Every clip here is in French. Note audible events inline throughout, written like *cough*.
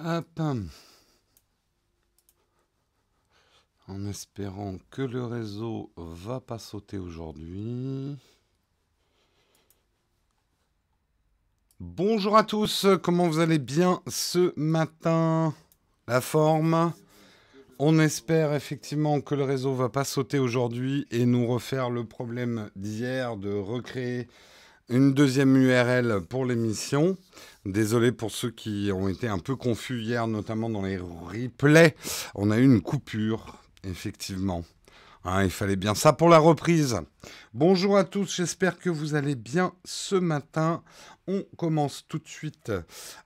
Hop. En espérant que le réseau va pas sauter aujourd'hui. Bonjour à tous, comment vous allez bien ce matin? La forme? On espère effectivement que le réseau va pas sauter aujourd'hui et nous refaire le problème d'hier de recréer une deuxième URL pour l'émission. Désolé pour ceux qui ont été un peu confus hier, notamment dans les replays. On a eu une coupure, effectivement. Hein, il fallait bien ça pour la reprise. Bonjour à tous, j'espère que vous allez bien ce matin. On commence tout de suite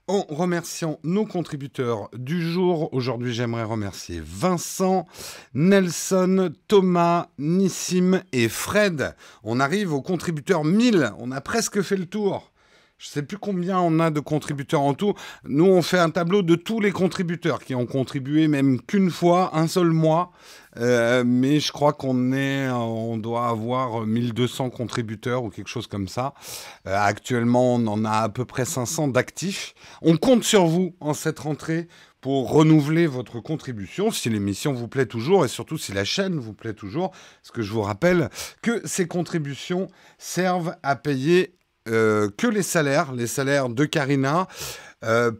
en remerciant nos contributeurs du jour. Aujourd'hui, j'aimerais remercier Vincent, Nelson, Thomas, Nissim et Fred. On arrive aux contributeurs 1000. On a presque fait le tour. Je ne sais plus combien on a de contributeurs en tout. Nous, on fait un tableau de tous les contributeurs qui ont contribué, même qu'une fois, un seul mois. Euh, mais je crois qu'on est, on doit avoir 1200 contributeurs ou quelque chose comme ça. Euh, actuellement, on en a à peu près 500 d'actifs. On compte sur vous en cette rentrée pour renouveler votre contribution si l'émission vous plaît toujours et surtout si la chaîne vous plaît toujours. Parce que je vous rappelle que ces contributions servent à payer euh, que les salaires, les salaires de Karina. Euh,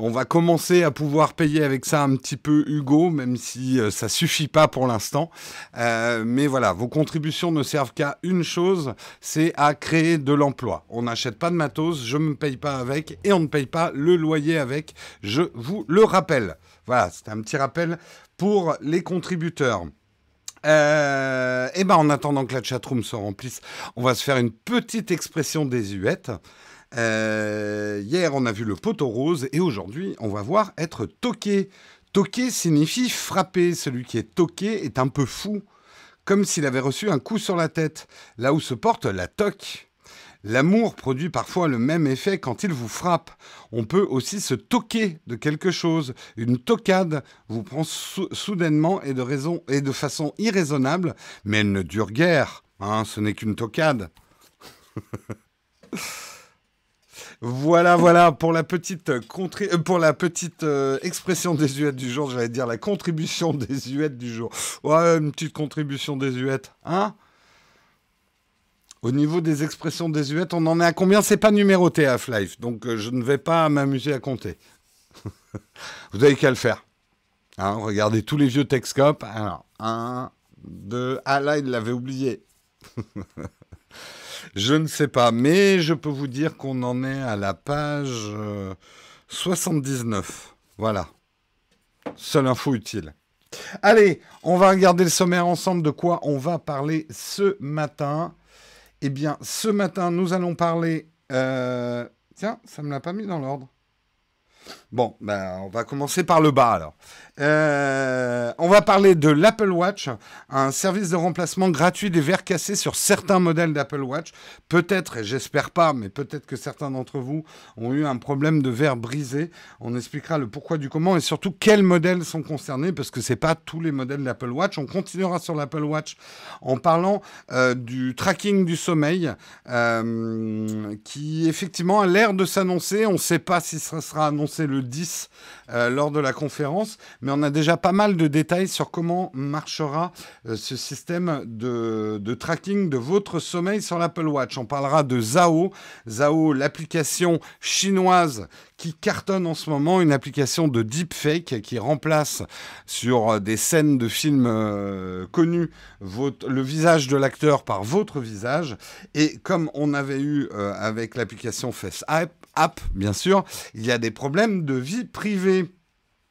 on va commencer à pouvoir payer avec ça un petit peu Hugo, même si euh, ça suffit pas pour l'instant. mais voilà, vos contributions ne servent qu'à une chose, c'est à créer de l'emploi. On n'achète pas de matos, je ne me paye pas avec et on ne paye pas le loyer avec. Je vous le rappelle. Voilà, c'est un petit rappel pour les contributeurs. Euh, et ben en attendant que la chatroom se remplisse, on va se faire une petite expression désuète. Euh, hier, on a vu le poteau rose et aujourd'hui, on va voir être toqué. Toqué signifie frapper. Celui qui est toqué est un peu fou, comme s'il avait reçu un coup sur la tête, là où se porte la toque. L'amour produit parfois le même effet quand il vous frappe. On peut aussi se toquer de quelque chose. Une tocade vous prend soudainement et de, façon irraisonnable, mais elle ne dure guère. Hein, ce n'est qu'une tocade. *laughs* Voilà, voilà, pour la petite, euh, pour la euh, expression du jour, j'allais dire la contribution *laughs* désuète du jour. Ouais, une petite contribution désuète, hein? Au niveau des expressions désuètes, on en est à combien? C'est pas numéroté Half-Life, donc euh, je ne vais pas m'amuser à compter. *laughs* Vous avez qu'à le faire. Hein, regardez tous les vieux Texcop. Alors, un, deux... Ah là, il l'avait oublié. *laughs* je ne sais pas, mais je peux vous dire qu'on en est à la page 79. Euh, voilà. Seule info utile. Allez, on va regarder le sommaire ensemble de quoi on va parler ce matin. Eh bien, ce matin, nous allons parler... Euh, tiens, ça ne me l'a pas mis dans l'ordre. Bon, ben, on va commencer par le bas alors. Euh, on va parler de l'Apple Watch, un service de remplacement gratuit des verres cassés sur certains modèles d'Apple Watch. Peut-être, et j'espère pas, mais peut-être que certains d'entre vous ont eu un problème de verre brisé. On expliquera le pourquoi du comment et surtout quels modèles sont concernés, parce que c'est pas tous les modèles d'Apple Watch. On continuera sur l'Apple Watch en parlant euh, du tracking du sommeil, euh, qui effectivement a l'air de s'annoncer. On ne sait pas si ça sera annoncé le 10 euh, lors de la conférence, mais on a déjà pas mal de détails sur comment marchera euh, ce système de, tracking de votre sommeil sur l'Apple Watch. On parlera de Zao, Zao, l'application chinoise qui cartonne en ce moment, une application de deepfake qui remplace sur euh, des scènes de films connus le visage de l'acteur par votre visage. Et comme on avait eu avec l'application FaceApp, bien sûr, il y a des problèmes de vie privée.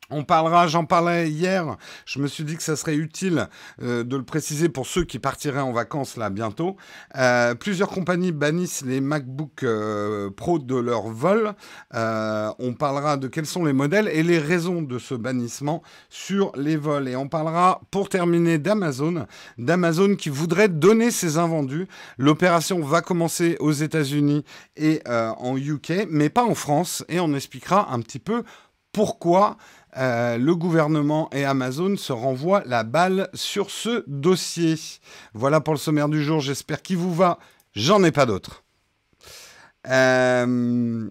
On parlera, j'en parlais hier, je me suis dit que ça serait utile euh, de le préciser pour ceux qui partiraient en vacances là bientôt. Euh, plusieurs compagnies bannissent les MacBook euh, Pro de leur vol. on parlera de quels sont les modèles et les raisons de ce bannissement sur les vols. Et on parlera pour terminer d'Amazon, d'Amazon qui voudrait donner ses invendus. L'opération va commencer aux États-Unis et en UK, mais pas en France. Et on expliquera un petit peu pourquoi euh, le gouvernement et Amazon se renvoient la balle sur ce dossier. Voilà pour le sommaire du jour, j'espère qu'il vous va. J'en ai pas d'autres. Euh,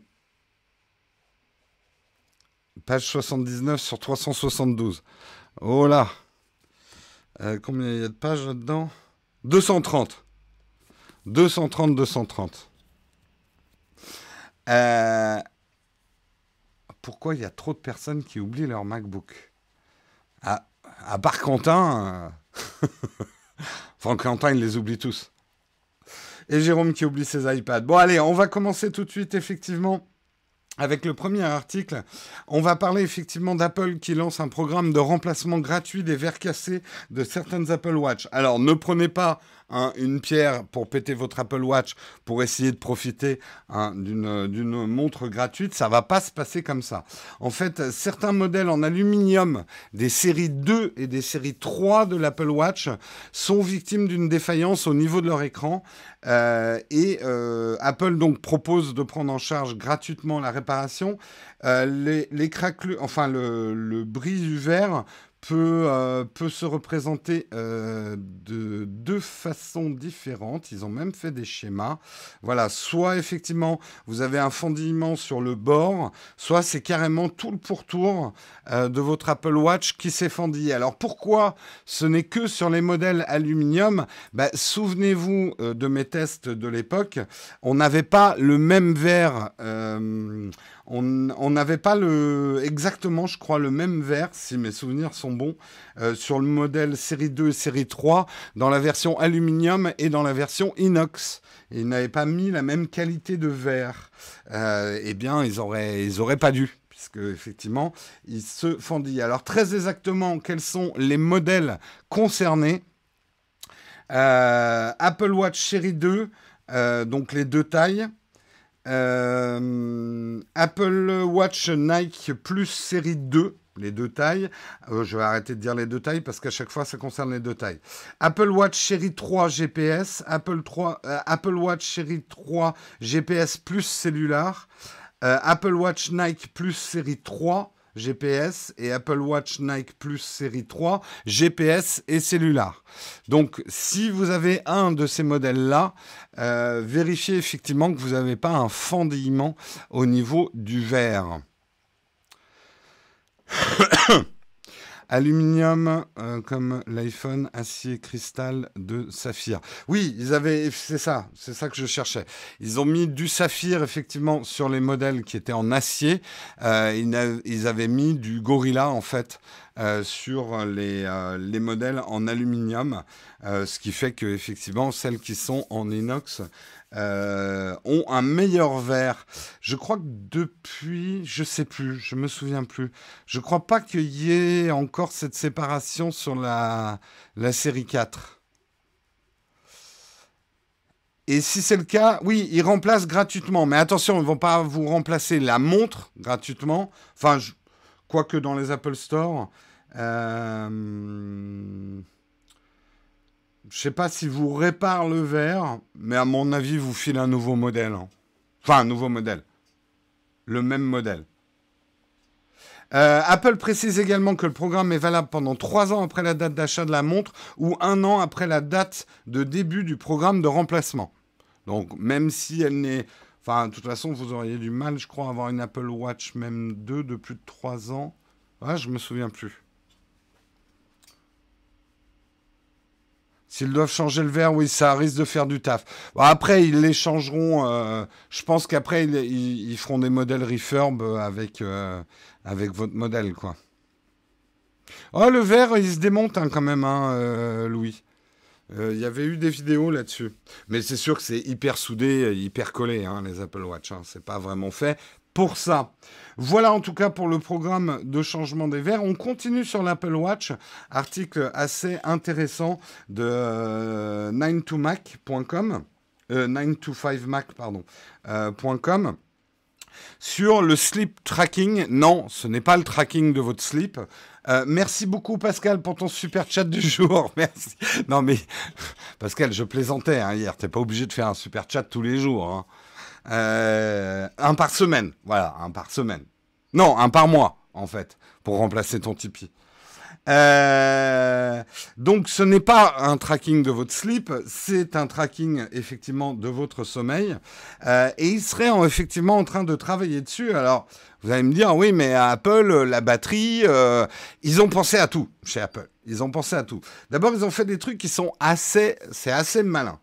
Page 79 sur 372. Oh là euh, Combien il y a de pages là-dedans? 230. 230, 230. Euh, pourquoi il y a trop de personnes qui oublient leur MacBook? À, à part Quentin. Euh, *laughs* Quentin, il les oublie tous. Et Jérôme qui oublie ses iPads. Bon, allez, on va commencer tout de suite, effectivement. Avec le premier article, on va parler effectivement d'Apple qui lance un programme de remplacement gratuit des verres cassés de certaines Apple Watch. Alors ne prenez pas Une pierre pour péter votre Apple Watch pour essayer de profiter hein, d'une montre gratuite, ça va pas se passer comme ça. En fait, certains modèles en aluminium des séries 2 et des séries 3 de l'Apple Watch sont victimes d'une défaillance au niveau de leur écran. Euh, et euh, Apple donc propose de prendre en charge gratuitement la réparation. Euh, les, enfin le, le bris du verre peut, euh, peut se représenter euh, de deux façons différentes. Ils ont même fait des schémas. Voilà, soit effectivement vous avez un fendillement sur le bord, soit c'est carrément tout le pourtour euh, de votre Apple Watch qui s'est fendillé. Alors pourquoi ce n'est que sur les modèles aluminium? Bah, Souvenez-vous de mes tests de l'époque, on n'avait pas le même verre on n'avait pas exactement, je crois, le même verre, si mes souvenirs sont bons, euh, sur le modèle série 2 et série 3, dans la version aluminium et dans la version inox. ils n'avaient pas mis la même qualité de verre. Euh, eh bien, ils auraient, ils auraient pas dû puisque effectivement, ils se fendillent. Alors très exactement, quels sont les modèles concernés? Euh, Apple Watch Série 2, donc les deux tailles. Euh, Apple Watch Nike Plus série 2, les deux tailles. Euh, je vais arrêter de dire les deux tailles parce qu'à chaque fois ça concerne les deux tailles. Apple Watch série 3 GPS, Apple, 3, euh, Apple Watch série 3 GPS plus cellulaire, Apple Watch Nike Plus série 3 GPS et Apple Watch Nike Plus série 3 GPS et cellulaire. Donc si vous avez un de ces modèles-là, euh, vérifiez effectivement que vous n'avez pas un fendillement au niveau du verre. *coughs* Aluminium euh, comme l'iPhone, acier cristal de saphir. Oui, ils avaient, c'est ça, c'est ça que je cherchais. Ils ont mis du saphir effectivement sur les modèles qui étaient en acier. Euh, ils, avaient mis du Gorilla en fait euh, sur les, les, modèles en aluminium, ce qui fait que effectivement celles qui sont en inox euh, ont un meilleur verre. Je crois que depuis, je sais plus, je me souviens plus. Je crois pas qu'il y ait encore cette séparation sur la, la série 4. Et si c'est le cas, oui, ils remplacent gratuitement. Mais attention, ils ne vont pas vous remplacer la montre gratuitement. Enfin, quoique dans les Apple Store. Euh... Je sais pas si vous réparez le verre, mais à mon avis, vous filez un nouveau modèle. Hein. Enfin, un nouveau modèle. Le même modèle. Euh, Apple précise également que le programme est valable pendant trois ans après la date d'achat de la montre ou un an après la date de début du programme de remplacement. Donc, même si elle n'est. Enfin, de toute façon, vous auriez du mal, je crois, à avoir une Apple Watch, même 2 de plus de trois ans. Ah, je me souviens plus. S'ils doivent changer le verre, oui, ça risque de faire du taf. après, ils les changeront. Euh, je pense qu'après, ils, feront des modèles refurb avec, euh, avec votre modèle, quoi. Oh, le verre, il se démonte hein, quand même, hein, euh, Louis. Il y avait eu des vidéos là-dessus. Mais c'est sûr que c'est hyper soudé, hyper collé, hein, les Apple Watch. C'est pas vraiment fait pour ça. Voilà en tout cas pour le programme de changement des verres. On continue sur l'Apple Watch, article assez intéressant de 9to-mac.com, euh, 9to5mac, pardon, euh, sur le sleep tracking. Non, ce n'est pas le tracking de votre sleep. Euh, merci beaucoup Pascal pour ton super chat du jour. *laughs* Non mais Pascal, je plaisantais hein, hier. T'es pas obligé de faire un super chat tous les jours. Hein. Euh, un par semaine, voilà, un par semaine. Non, un par mois, en fait, pour remplacer ton Tipeee. Euh, donc ce n'est pas un tracking de votre sleep, c'est un tracking effectivement de votre sommeil. Euh, et ils seraient effectivement en train de travailler dessus. Alors vous allez me dire, oui, mais à Apple, la batterie, ils ont pensé à tout chez Apple. Ils ont pensé à tout. D'abord, ils ont fait des trucs qui sont assez, c'est assez malin.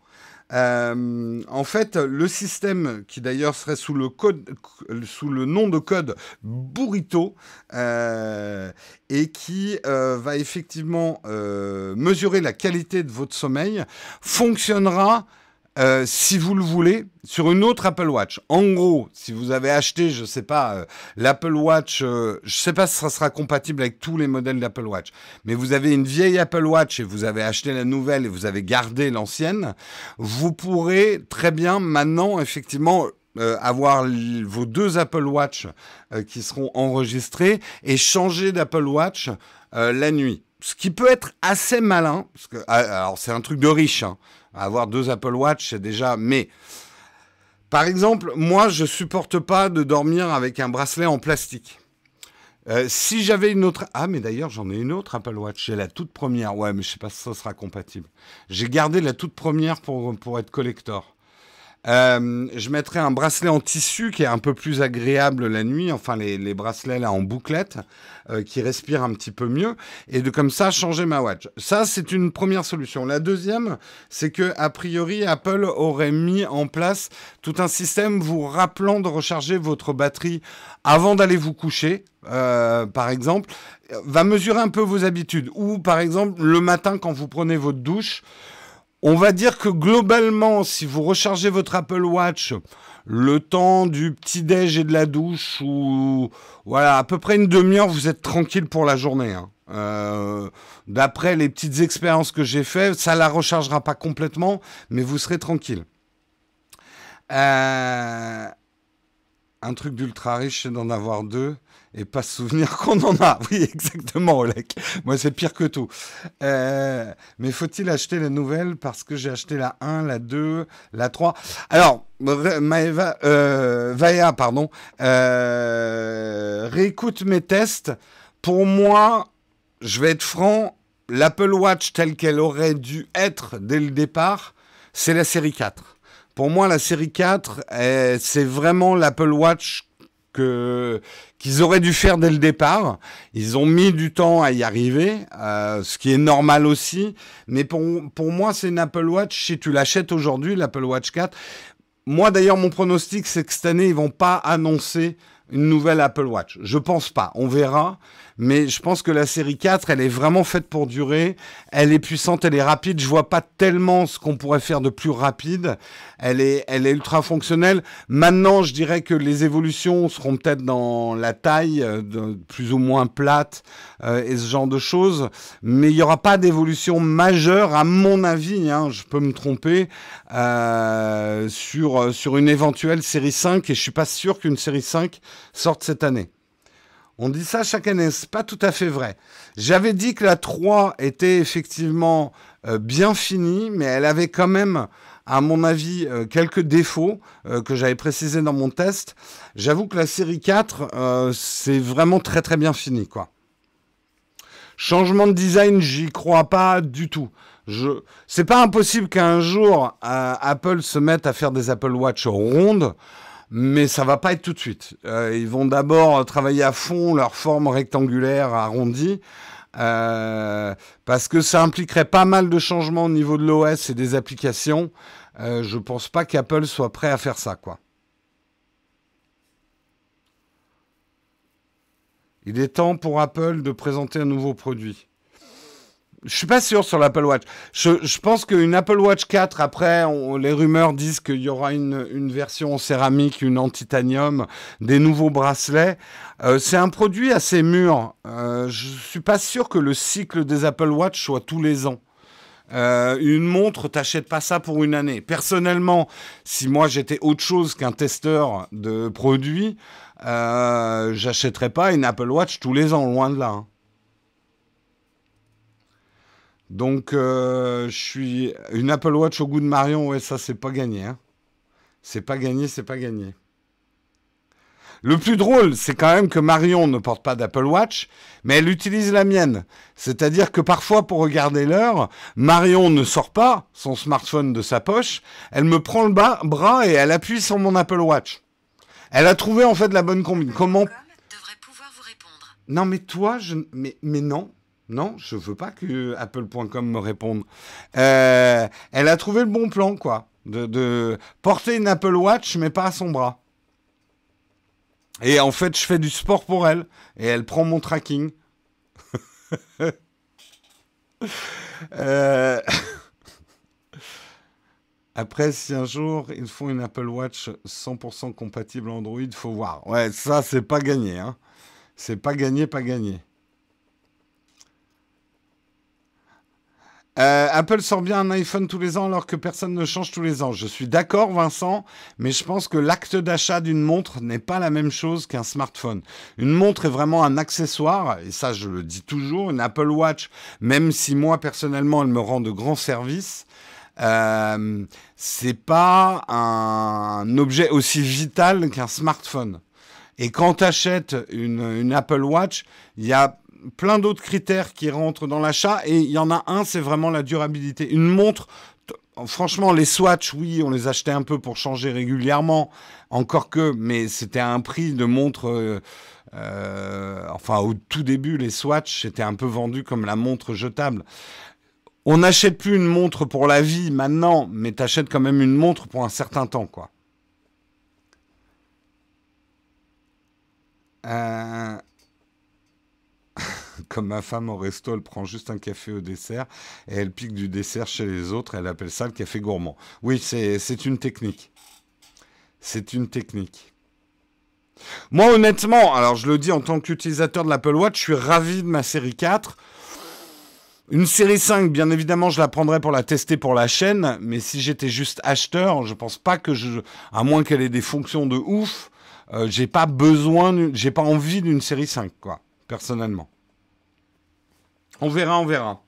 Euh, en fait, le système qui d'ailleurs serait sous le nom de code Burrito, euh, et qui euh, va effectivement mesurer la qualité de votre sommeil, fonctionnera euh, si vous le voulez, sur une autre Apple Watch. En gros, si vous avez acheté, je ne sais pas, euh, l'Apple Watch, euh, je ne sais pas si ça sera compatible avec tous les modèles d'Apple Watch, mais vous avez une vieille Apple Watch et vous avez acheté la nouvelle et vous avez gardé l'ancienne, vous pourrez très bien maintenant, effectivement, avoir vos deux Apple Watch qui seront enregistrés et changer d'Apple Watch la nuit. Ce qui peut être assez malin, parce que, ah, alors c'est un truc de riche, hein, avoir deux Apple Watch, c'est déjà. Mais, par exemple, moi, je supporte pas de dormir avec un bracelet en plastique. Euh, si j'avais une autre... Ah, mais d'ailleurs, j'en ai une autre Apple Watch. J'ai la toute première. Ouais, mais je sais pas si ça sera compatible. J'ai gardé la toute première pour, pour être collector. Euh, je mettrai un bracelet en tissu qui est un peu plus agréable la nuit, enfin les, les bracelets là en bouclette, euh, qui respirent un petit peu mieux, et de comme ça changer ma watch. Ça, c'est une première solution. La deuxième, c'est que a priori Apple aurait mis en place tout un système vous rappelant de recharger votre batterie avant d'aller vous coucher, euh, par exemple, va mesurer un peu vos habitudes. Ou par exemple le matin quand vous prenez votre douche. On va dire que globalement, si vous rechargez votre Apple Watch le temps du petit déj et de la douche, ou voilà, à peu près une demi-heure, vous êtes tranquille pour la journée. Hein. Euh, d'après les petites expériences que j'ai faites, ça la rechargera pas complètement, mais vous serez tranquille. Euh, un truc d'ultra riche, c'est d'en avoir deux et pas se souvenir *laughs* qu'on en a. Oui, exactement, Oleg. Moi, c'est pire que tout. Euh, mais faut-il acheter la nouvelle parce que j'ai acheté la 1, la 2, la 3 Alors, Maeva, euh, pardon, euh, réécoute mes tests. Pour moi, je vais être franc, l'Apple Watch telle qu'elle aurait dû être dès le départ, c'est la série 4. Pour moi, la série 4, c'est vraiment l'Apple Watch qu'ils auraient dû faire dès le départ. Ils ont mis du temps à y arriver, euh, ce qui est normal aussi. Mais pour, pour moi, c'est une Apple Watch. Si tu l'achètes aujourd'hui, l'Apple Watch 4. Moi, d'ailleurs, mon pronostic, c'est que cette année, ils vont pas annoncer une nouvelle Apple Watch. Je pense pas. On verra mais je pense que la série 4, elle est vraiment faite pour durer. Elle est puissante, elle est rapide. Je vois pas tellement ce qu'on pourrait faire de plus rapide. Elle est, elle est ultra fonctionnelle. Maintenant, je dirais que les évolutions seront peut-être dans la taille, euh, de, plus ou moins plate euh, et ce genre de choses. Mais il n'y aura pas d'évolution majeure, à mon avis. Hein, je peux me tromper euh, sur sur une éventuelle série 5 et je suis pas sûr qu'une série 5 sorte cette année. On dit ça chaque année, c'est pas tout à fait vrai. J'avais dit que la 3 était effectivement euh, bien finie, mais elle avait quand même, à mon avis, euh, quelques défauts euh, que j'avais précisés dans mon test. J'avoue que la série 4, c'est vraiment très très bien fini, quoi. Changement de design, j'y crois pas du tout. Je... C'est pas impossible qu'un jour Apple se mette à faire des Apple Watch rondes mais ça va pas être tout de suite. Euh, ils vont d'abord travailler à fond leur forme rectangulaire arrondie. Euh, parce que ça impliquerait pas mal de changements au niveau de l'OS et des applications. Euh, je pense pas qu'Apple soit prêt à faire ça. Il est temps pour Apple de présenter un nouveau produit. Je suis pas sûr sur l'Apple Watch. Je, pense qu'une Apple Watch 4, après, les rumeurs disent qu'il y aura une, version en céramique, une en titanium, des nouveaux bracelets. Euh, c'est un produit assez mûr. Euh, je suis pas sûr que le cycle des Apple Watch soit tous les ans. Euh, une montre, t'achètes pas ça pour une année. Personnellement, si moi j'étais autre chose qu'un testeur de produits, euh, j'achèterais pas une Apple Watch tous les ans, loin de là. Hein. Donc, euh, je suis une Apple Watch au goût de Marion. Ouais, ça, c'est pas gagné. Hein. C'est pas gagné, c'est pas gagné. Le plus drôle, c'est quand même que Marion ne porte pas d'Apple Watch, mais elle utilise la mienne. C'est-à-dire que parfois, pour regarder l'heure, Marion ne sort pas son smartphone de sa poche, elle me prend le bras et elle appuie sur mon Apple Watch. Elle a trouvé en fait la bonne combine. Comment Non, mais toi, je... mais, mais non. Non, je veux pas que Apple.com me réponde. Euh, elle a trouvé le bon plan, quoi. De, porter une Apple Watch, mais pas à son bras. Et en fait, je fais du sport pour elle. Et elle prend mon tracking. *laughs* Euh, *laughs* après, si un jour ils font une Apple Watch 100% compatible Android, faut voir. Ouais, ça, c'est pas gagné. Hein. C'est pas gagné, pas gagné. Euh, Apple sort bien un iPhone tous les ans alors que personne ne change tous les ans. Je suis d'accord, Vincent, mais je pense que l'acte d'achat d'une montre n'est pas la même chose qu'un smartphone. Une montre est vraiment un accessoire, et ça je le dis toujours. Une Apple Watch, même si moi personnellement elle me rend de grands services, euh, c'est pas un objet aussi vital qu'un smartphone. Et quand tu achètes une, une Apple Watch, il y a plein d'autres critères qui rentrent dans l'achat et il y en a un, c'est vraiment la durabilité. Une montre, franchement, les Swatch, oui, on les achetait un peu pour changer régulièrement, encore que, mais c'était un prix de montre. Euh, euh, enfin, au tout début, les Swatch, c'était un peu vendu comme la montre jetable. On n'achète plus une montre pour la vie maintenant, mais tu achètes quand même une montre pour un certain temps, quoi. Euh, comme ma femme au resto, elle prend juste un café au dessert et elle pique du dessert chez les autres. Elle appelle ça le café gourmand. Oui, c'est une technique. C'est une technique. Moi, honnêtement, alors je le dis en tant qu'utilisateur de l'Apple Watch, je suis ravi de ma série 4. Une série 5, bien évidemment, je la prendrais pour la tester pour la chaîne, mais si j'étais juste acheteur, je pense pas que je, à moins qu'elle ait des fonctions de ouf, euh, j'ai pas besoin, j'ai pas envie d'une série 5, quoi, personnellement. On verra, on verra.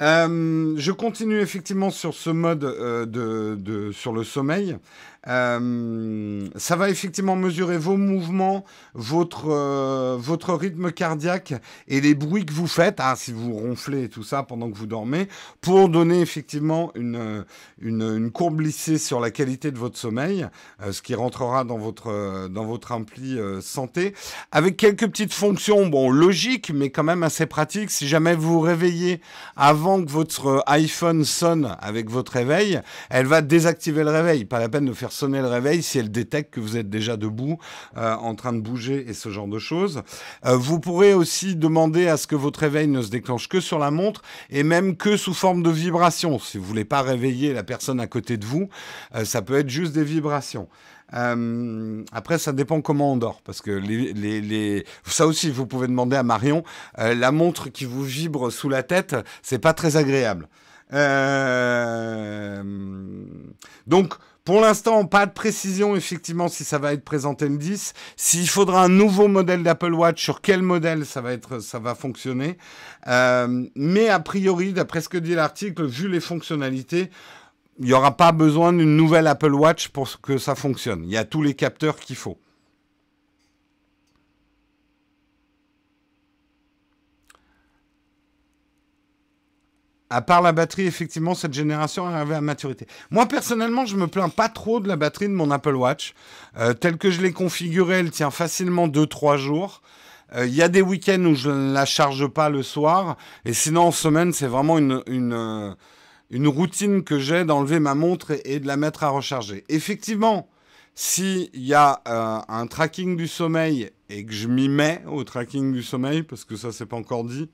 Euh, je continue effectivement sur ce mode euh, sur le sommeil. Euh, ça va effectivement mesurer vos mouvements, votre, euh, votre rythme cardiaque et les bruits que vous faites, hein, si vous ronflez et tout ça pendant que vous dormez, pour donner effectivement une, une, courbe lissée sur la qualité de votre sommeil, euh, ce qui rentrera dans votre, dans votre ampli santé, avec quelques petites fonctions, bon, logiques, mais quand même assez pratiques. Si jamais vous vous réveillez avant que votre iPhone sonne avec votre réveil, elle va désactiver le réveil. Pas la peine de faire sonner le réveil si elle détecte que vous êtes déjà debout, euh, en train de bouger et ce genre de choses. Euh, vous pourrez aussi demander à ce que votre réveil ne se déclenche que sur la montre et même que sous forme de vibration. Si vous voulez pas réveiller la personne à côté de vous, euh, ça peut être juste des vibrations. après, ça dépend comment on dort, parce que les, les, ça aussi, vous pouvez demander à Marion. la montre qui vous vibre sous la tête, c'est pas très agréable. donc, pour l'instant, pas de précision effectivement si ça va être présenté le 10. S'il faudra un nouveau modèle d'Apple Watch, sur quel modèle ça va, être, ça va fonctionner. Euh, mais a priori, d'après ce que dit l'article, vu les fonctionnalités, il n'y aura pas besoin d'une nouvelle Apple Watch pour que ça fonctionne. Il y a tous les capteurs qu'il faut. À part la batterie, effectivement, cette génération est arrivée à maturité. Moi, personnellement, je me plains pas trop de la batterie de mon Apple Watch. Euh, telle que je l'ai configurée, elle tient facilement 2-3 jours. Euh, il y a des week-ends où je ne la charge pas le soir. Et sinon, en semaine, c'est vraiment une, une, euh, routine que j'ai d'enlever ma montre et, de la mettre à recharger. Effectivement, s'il y a un tracking du sommeil et que je m'y mets au tracking du sommeil, parce que ça, c'est pas encore dit,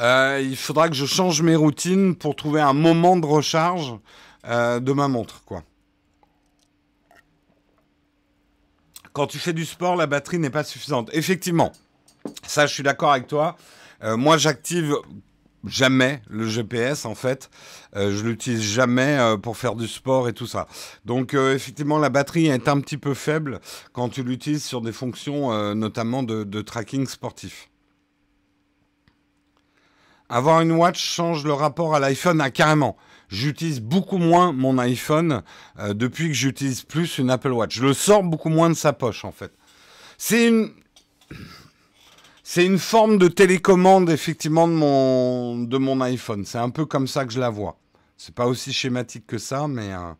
euh, il faudra que je change mes routines pour trouver un moment de recharge euh, de ma montre, quoi. Quand tu fais du sport, la batterie n'est pas suffisante. Effectivement, ça, je suis d'accord avec toi. Euh, moi, j'active jamais le GPS en fait. je l'utilise jamais pour faire du sport et tout ça. Donc effectivement la batterie est un petit peu faible quand tu l'utilises sur des fonctions notamment de, tracking sportif. Avoir une watch change le rapport à l'iPhone ah, carrément. J'utilise beaucoup moins mon iPhone euh, depuis que j'utilise plus une Apple Watch. Je le sors beaucoup moins de sa poche en fait. C'est une c'est une forme de télécommande effectivement de mon de mon iPhone. C'est un peu comme ça que je la vois. C'est pas aussi schématique que ça, mais euh,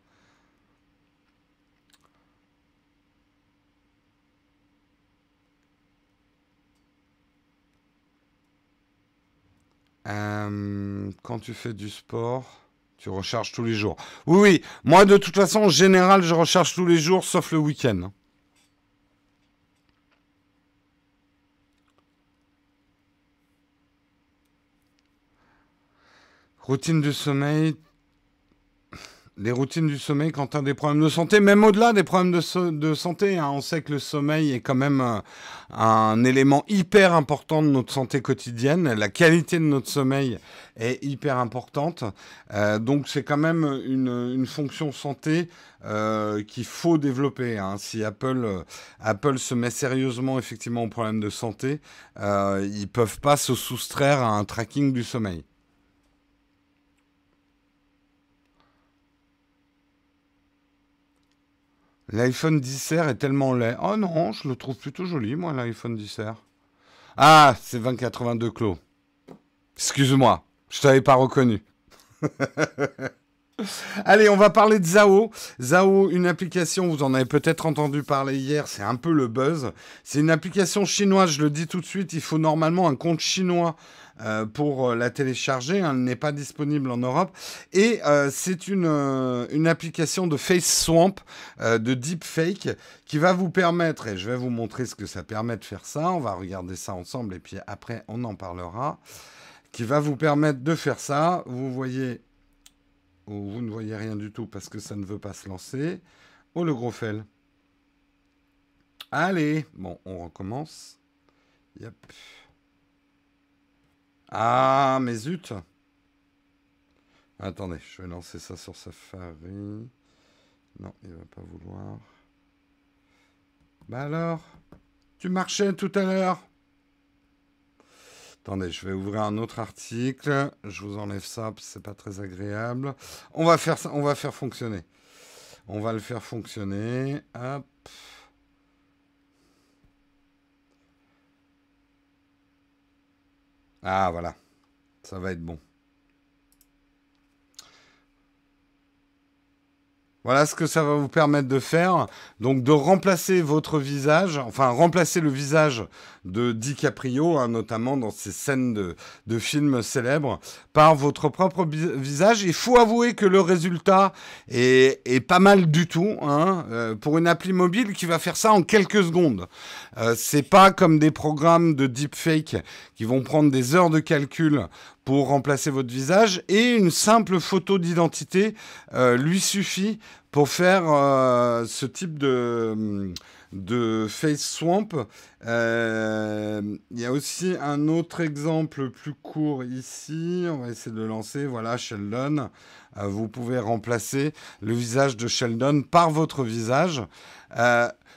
Euh, quand tu fais du sport, tu recharges tous les jours. Oui, oui. Moi, de toute façon, en général, je recharge tous les jours, sauf le week-end. Routine du sommeil, les routines du sommeil quand on a des problèmes de santé, même au-delà des problèmes de, santé. Hein. on sait que le sommeil est quand même euh, un, élément hyper important de notre santé quotidienne. La qualité de notre sommeil est hyper importante. Euh, donc c'est quand même une, fonction santé euh, qu'il faut développer. Hein. Si Apple, Apple se met sérieusement effectivement aux problèmes de santé, ils peuvent pas se soustraire à un tracking du sommeil. L'iPhone 10 est tellement laid. Oh non, je le trouve plutôt joli, moi, l'iPhone 10 Ah, c'est 2082 Clos. Excuse-moi, je t'avais pas reconnu. *laughs* Allez, on va parler de Zao. Zao, une application, vous en avez peut-être entendu parler hier, c'est un peu le buzz. C'est une application chinoise, je le dis tout de suite, il faut normalement un compte chinois euh, pour euh, la télécharger. Elle n'est pas disponible en Europe. Et euh, c'est une, une application de Face Swamp, de Deepfake, qui va vous permettre, et je vais vous montrer ce que ça permet de faire ça. On va regarder ça ensemble et puis après on en parlera. Qui va vous permettre de faire ça. Vous voyez, ou vous ne voyez rien du tout parce que ça ne veut pas se lancer. Oh le gros fel. Allez, bon, on recommence. Yep. Ah, mais zut Attendez, je vais lancer ça sur Safari. Non, il va pas vouloir. Bah alors Tu marchais tout à l'heure Attendez, je vais ouvrir un autre article. Je vous enlève ça, c'est pas très agréable. On va faire ça, on va faire fonctionner. On va le faire fonctionner. Hop. Ah, voilà. Ça va être bon. Voilà ce que ça va vous permettre de faire. Donc de remplacer votre visage, enfin remplacer le visage de DiCaprio, hein, notamment dans ces scènes de, films célèbres, par votre propre visage. Il faut avouer que le résultat est, pas mal du tout hein, euh, pour une appli mobile qui va faire ça en quelques secondes. Euh, c'est pas comme des programmes de deepfake qui vont prendre des heures de calcul pour remplacer votre visage et une simple photo d'identité euh, lui suffit pour faire euh, ce type de, de face swamp. Euh, il y a aussi un autre exemple plus court ici. On va essayer de lancer. Voilà, Sheldon. vous pouvez remplacer le visage de Sheldon par votre visage.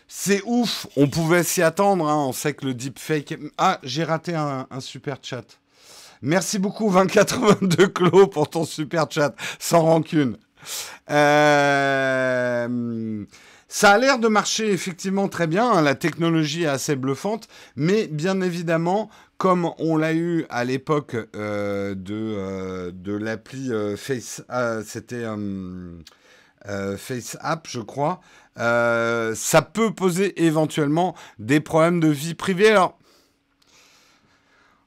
c'est ouf, on pouvait s'y attendre. Hein. On sait que le deepfake. Ah, j'ai raté un, un super chat. Merci beaucoup 2082 Clos pour ton super chat, sans rancune. Euh, ça a l'air de marcher effectivement très bien, hein. la technologie est assez bluffante, mais bien évidemment, comme on l'a eu à l'époque euh, de, euh, de l'appli Face, c'était Face App, je crois, ça peut poser éventuellement des problèmes de vie privée. Alors,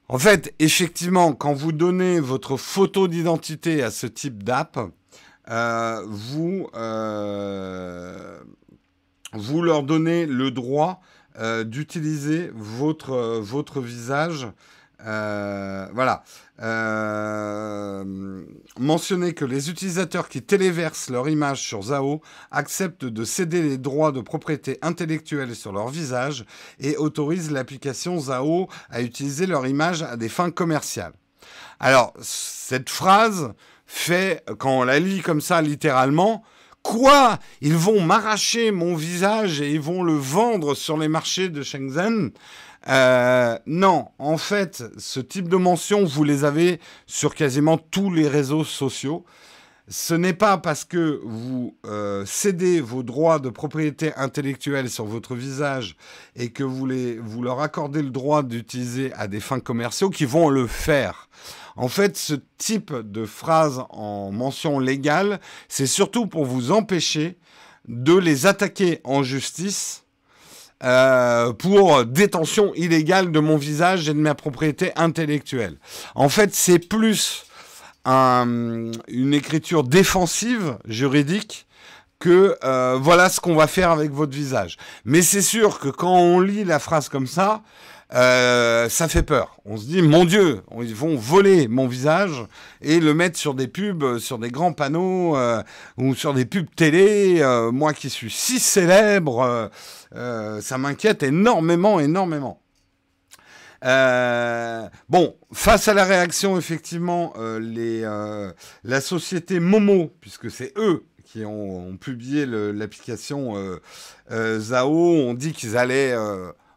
en fait, effectivement, quand vous donnez votre photo d'identité à ce type d'app, euh, vous, euh, vous leur donnez le droit euh, d'utiliser votre, votre visage euh, voilà. Euh, mentionner que les utilisateurs qui téléversent leur image sur Zao acceptent de céder les droits de propriété intellectuelle sur leur visage et autorisent l'application Zao à utiliser leur image à des fins commerciales. Alors, cette phrase fait, quand on la lit comme ça littéralement, quoi? Ils vont m'arracher mon visage et ils vont le vendre sur les marchés de Shenzhen? Euh, non, en fait, ce type de mention, vous les avez sur quasiment tous les réseaux sociaux. Ce n'est pas parce que vous euh, cédez vos droits de propriété intellectuelle sur votre visage et que vous, leur accordez le droit d'utiliser à des fins commerciaux qu'ils vont le faire. En fait, ce type de phrase en mention légale, c'est surtout pour vous empêcher de les attaquer en justice euh, pour détention illégale de mon visage et de ma propriété intellectuelle. En fait, c'est plus une écriture défensive juridique que euh, voilà ce qu'on va faire avec votre visage. Mais c'est sûr que quand on lit la phrase comme ça, euh, ça fait peur. On se dit, mon Dieu, ils vont voler mon visage et le mettre sur des pubs, sur des grands panneaux euh, ou sur des pubs télé. Euh, moi qui suis si célèbre, ça m'inquiète énormément, énormément. Bon, face à la réaction, effectivement, les, la société Momo, puisque c'est eux qui ont, publié l'application Zao, ont dit qu'ils allaient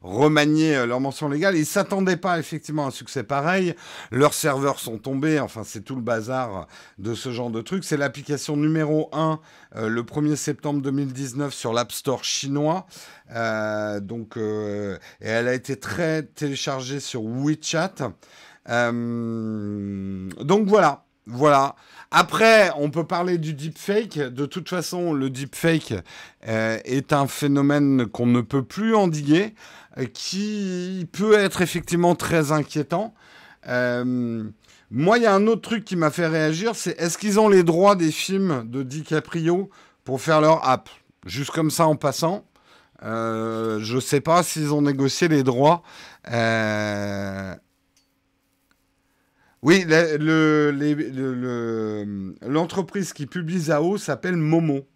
remanier euh, leur mention légale. Ils s'attendaient pas effectivement à un succès pareil. Leurs serveurs sont tombés. Enfin, c'est tout le bazar de ce genre de truc. C'est l'application numéro 1 euh, le 1er septembre 2019 sur l'App Store chinois. Euh, donc, et elle a été très téléchargée sur WeChat. donc voilà, voilà. Après, on peut parler du deepfake. De toute façon, le deepfake est un phénomène qu'on ne peut plus endiguer. Euh, qui peut être effectivement très inquiétant. Euh, moi, il y a un autre truc qui m'a fait réagir, c'est est-ce qu'ils ont les droits des films de DiCaprio pour faire leur app? Juste comme ça en passant. Euh, je ne sais pas s'ils ont négocié les droits. Oui, l'entreprise qui publie Zao s'appelle Momo.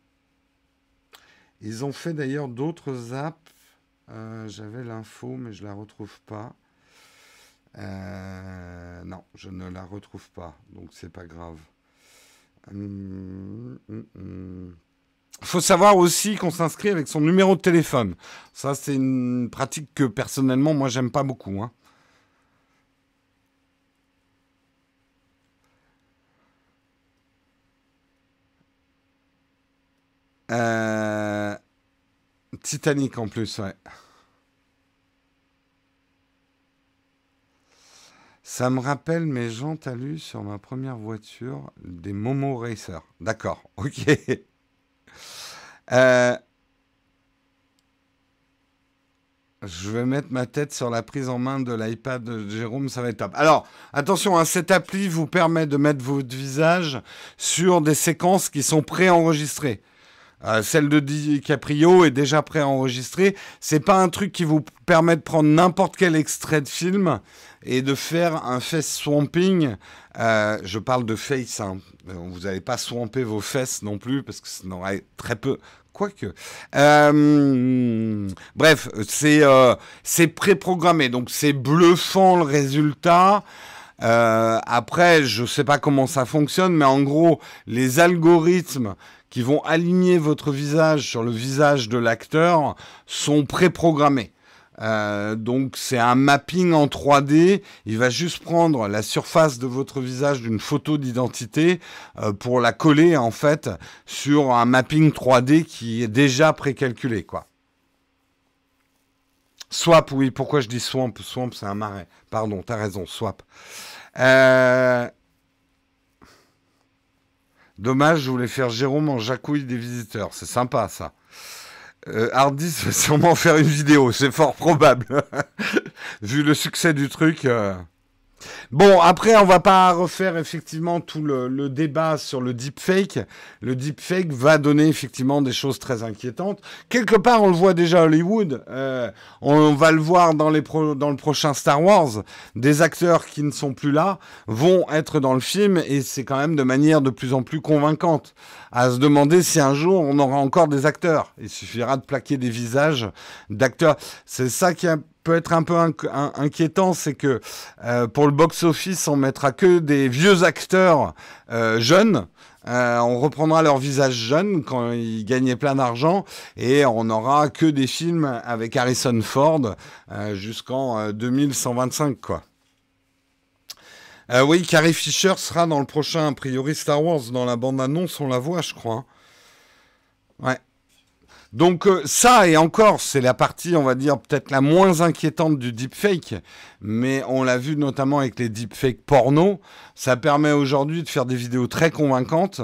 Ils ont fait d'ailleurs d'autres apps. Euh, j'avais l'info, mais je la retrouve pas. Euh, non, je ne la retrouve pas, donc c'est pas grave. Il hum, hum, hum. faut savoir aussi qu'on s'inscrit avec son numéro de téléphone. Ça, c'est une pratique que personnellement, moi, j'aime pas beaucoup. Hein. Titanic en plus, ouais. Ça me rappelle mes jantes alu sur ma première voiture, des Momo Racer. D'accord, *laughs* ok. Euh, je vais mettre ma tête sur la prise en main de l'iPad de Jérôme, ça va être top. Alors, attention, hein, cette appli vous permet de mettre votre visage sur des séquences qui sont préenregistrées. Euh, celle de DiCaprio est déjà préenregistrée. C'est pas un truc qui vous permet de prendre n'importe quel extrait de film et de faire un face swamping. Euh, je parle de face. Hein. Vous n'allez pas swamper vos fesses non plus parce que ça n'aurait très peu. Quoique. Euh, bref, c'est c'est préprogrammé. Donc c'est bluffant le résultat. après, je ne sais pas comment ça fonctionne, mais en gros, les algorithmes qui vont aligner votre visage sur le visage de l'acteur sont préprogrammés. Euh, donc c'est un mapping en 3D. Il va juste prendre la surface de votre visage d'une photo d'identité euh, pour la coller en fait sur un mapping 3D qui est déjà précalculé quoi. Swap, oui. Pourquoi je dis swamp? Swamp, c'est un marais. Pardon, t'as raison. Swap. Euh, Dommage, je voulais faire Jérôme en jacouille des visiteurs. C'est sympa, ça. Euh, Hardis va sûrement faire une vidéo, c'est fort probable. *laughs* Vu le succès du truc. Euh. Bon, après, on va pas refaire effectivement tout le, débat sur le deepfake. Le deepfake va donner effectivement des choses très inquiétantes. Quelque part, on le voit déjà à Hollywood. Euh, on va le voir dans, les dans le prochain Star Wars. Des acteurs qui ne sont plus là vont être dans le film et c'est quand même de manière de plus en plus convaincante. À se demander si un jour on aura encore des acteurs. Il suffira de plaquer des visages d'acteurs. C'est ça qui a peut être un peu inquiétant, c'est que euh, pour le box-office, on mettra que des vieux acteurs euh, jeunes. Euh, on reprendra leur visage jeune quand ils gagnaient plein d'argent et on n'aura que des films avec Harrison Ford jusqu'en 2125 quoi. oui, Carrie Fisher sera dans le prochain, a priori Star Wars. Dans la bande-annonce, on la voit, je crois. Ouais. Donc euh, ça, et encore, c'est la partie, on va dire, peut-être la moins inquiétante du deepfake, mais on l'a vu notamment avec les deepfakes porno, ça permet aujourd'hui de faire des vidéos très convaincantes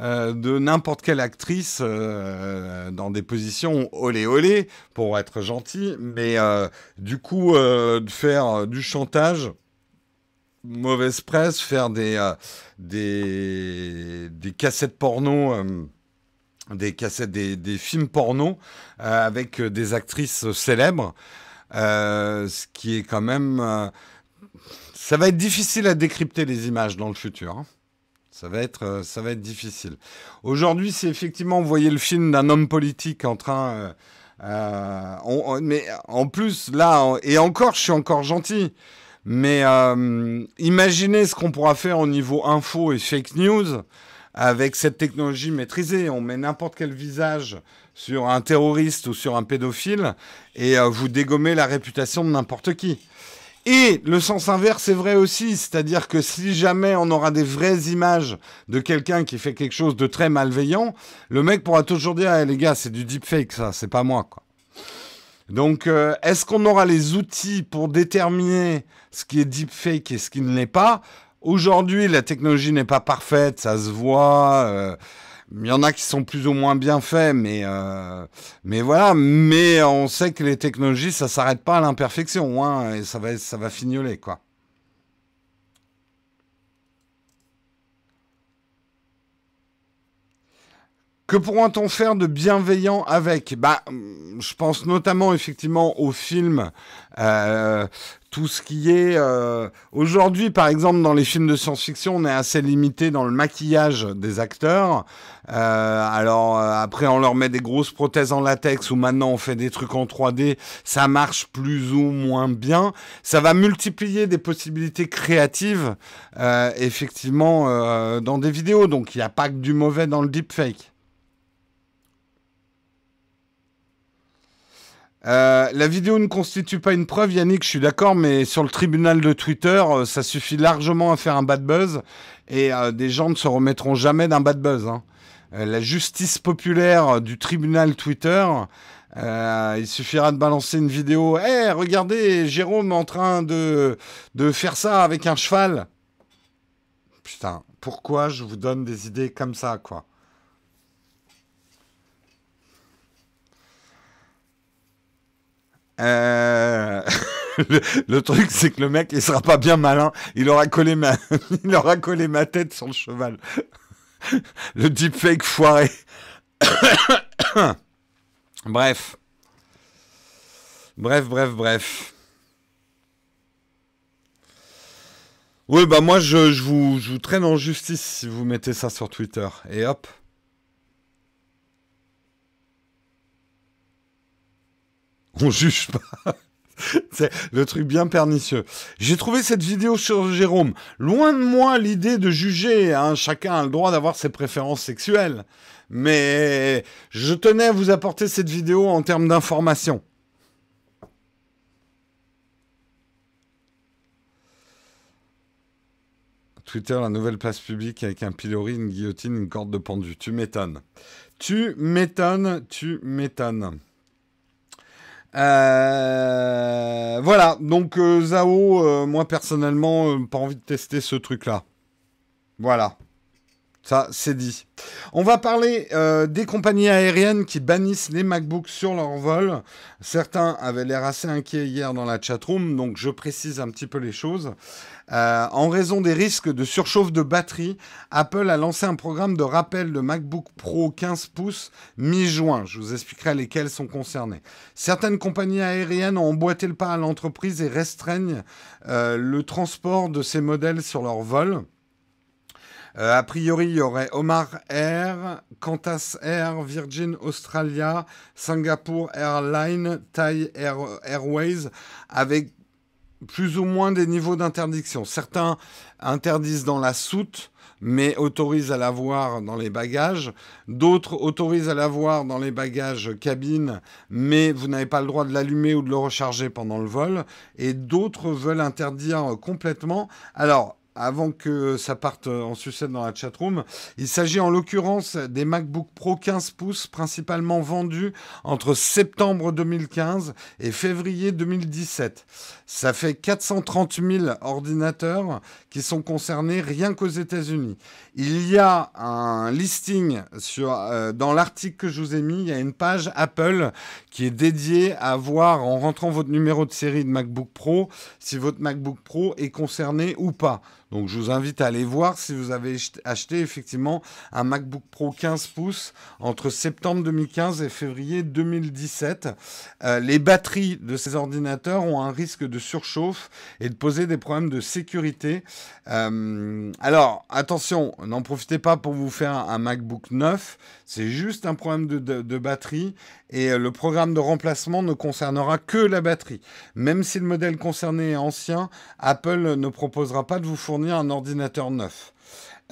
euh, de n'importe quelle actrice euh, dans des positions olé olé, pour être gentil, mais du coup, de faire du chantage mauvaise presse, faire des, des, des, cassettes porno des cassettes, des, films porno euh, avec euh, des actrices célèbres, euh, ce qui est quand même... ça va être difficile à décrypter les images dans le futur. Hein. Ça va être, ça va être difficile. Aujourd'hui, si effectivement vous voyez le film d'un homme politique en train, mais en plus là, et encore, je suis encore gentil. Mais imaginez ce qu'on pourra faire au niveau info et fake news avec cette technologie maîtrisée. On met n'importe quel visage sur un terroriste ou sur un pédophile et euh, vous dégommez la réputation de n'importe qui. Et le sens inverse est vrai aussi, c'est-à-dire que si jamais on aura des vraies images de quelqu'un qui fait quelque chose de très malveillant, le mec pourra toujours dire eh, les gars, c'est du deepfake ça, c'est pas moi. Donc euh, est-ce qu'on aura les outils pour déterminer ce qui est deepfake et ce qui ne l'est pas? Aujourd'hui, la technologie n'est pas parfaite, ça se voit. Euh, il y en a qui sont plus ou moins bien faits, mais, euh, mais voilà. Mais on sait que les technologies, ça s'arrête pas à l'imperfection, hein, et ça va, ça va fignoler, quoi. Que pourra-t-on faire de bienveillant avec? Bah, Je pense notamment effectivement au film, euh, tout ce qui est... Euh, aujourd'hui, par exemple, dans les films de science-fiction, on est assez limité dans le maquillage des acteurs. Euh, alors après, on leur met des grosses prothèses en latex ou maintenant on fait des trucs en 3D. Ça marche plus ou moins bien. Ça va multiplier des possibilités créatives, effectivement, dans des vidéos. Donc il n'y a pas que du mauvais dans le deepfake. Euh, la vidéo ne constitue pas une preuve, Yannick, je suis d'accord, mais sur le tribunal de Twitter, euh, ça suffit largement à faire un bad buzz et euh, des gens ne se remettront jamais d'un bad buzz. Hein. la justice populaire du tribunal Twitter, il suffira de balancer une vidéo. Hé, regardez, Jérôme en train de, de faire ça avec un cheval. Putain, pourquoi je vous donne des idées comme ça, quoi? Euh, *laughs* le, truc, c'est que le mec, il sera pas bien malin. Il aura collé ma, *laughs* il aura collé ma tête sur le cheval. *laughs* le deepfake foiré. *coughs* bref. Bref, bref, bref. Oui, bah moi, je, je, vous, je vous traîne en justice si vous mettez ça sur Twitter. Et hop. On juge pas. *laughs* C'est le truc bien pernicieux. J'ai trouvé cette vidéo sur Jérôme. Loin de moi l'idée de juger. Hein. Chacun a le droit d'avoir ses préférences sexuelles. Mais je tenais à vous apporter cette vidéo en termes d'information. Twitter, la nouvelle place publique avec un pilori, une guillotine, une corde de pendu. Tu m'étonnes. Tu m'étonnes, tu m'étonnes. Euh, voilà, donc euh, Zao, euh, moi personnellement, pas envie de tester ce truc-là. Voilà. Ça, c'est dit. On va parler des compagnies aériennes qui bannissent les MacBooks sur leur vol. Certains avaient l'air assez inquiets hier dans la chatroom, donc je précise un petit peu les choses. Euh, en raison des risques de surchauffe de batterie, Apple a lancé un programme de rappel de MacBook Pro 15 pouces mi-juin. Je vous expliquerai lesquels sont concernés. Certaines compagnies aériennes ont emboîté le pas à l'entreprise et restreignent euh, le transport de ces modèles sur leur vol. Euh, a priori, il y aurait Omar Air, Qantas Air, Virgin Australia, Singapore Airlines, Thai Airways, avec plus ou moins des niveaux d'interdiction. Certains interdisent dans la soute, mais autorisent à l'avoir dans les bagages. D'autres autorisent à l'avoir dans les bagages cabine, mais vous n'avez pas le droit de l'allumer ou de le recharger pendant le vol. Et d'autres veulent interdire complètement. Alors, avant que ça parte en sucette dans la chatroom. Il s'agit en l'occurrence des MacBook Pro 15 pouces principalement vendus entre septembre 2015 et février 2017. Ça fait 430 000 ordinateurs qui sont concernés rien qu'aux États-Unis. Il y a un listing sur, euh, dans l'article que je vous ai mis, il y a une page Apple qui est dédiée à voir en rentrant votre numéro de série de MacBook Pro si votre MacBook Pro est concerné ou pas. Donc je vous invite à aller voir si vous avez acheté effectivement un MacBook Pro 15 pouces entre septembre 2015 et février 2017. Euh, les batteries de ces ordinateurs ont un risque de surchauffe et de poser des problèmes de sécurité. Euh, alors attention, n'en profitez pas pour vous faire un, MacBook neuf. C'est juste un problème de batterie et euh, le programme de remplacement ne concernera que la batterie. Même si le modèle concerné est ancien, Apple ne proposera pas de vous fournir un ordinateur neuf.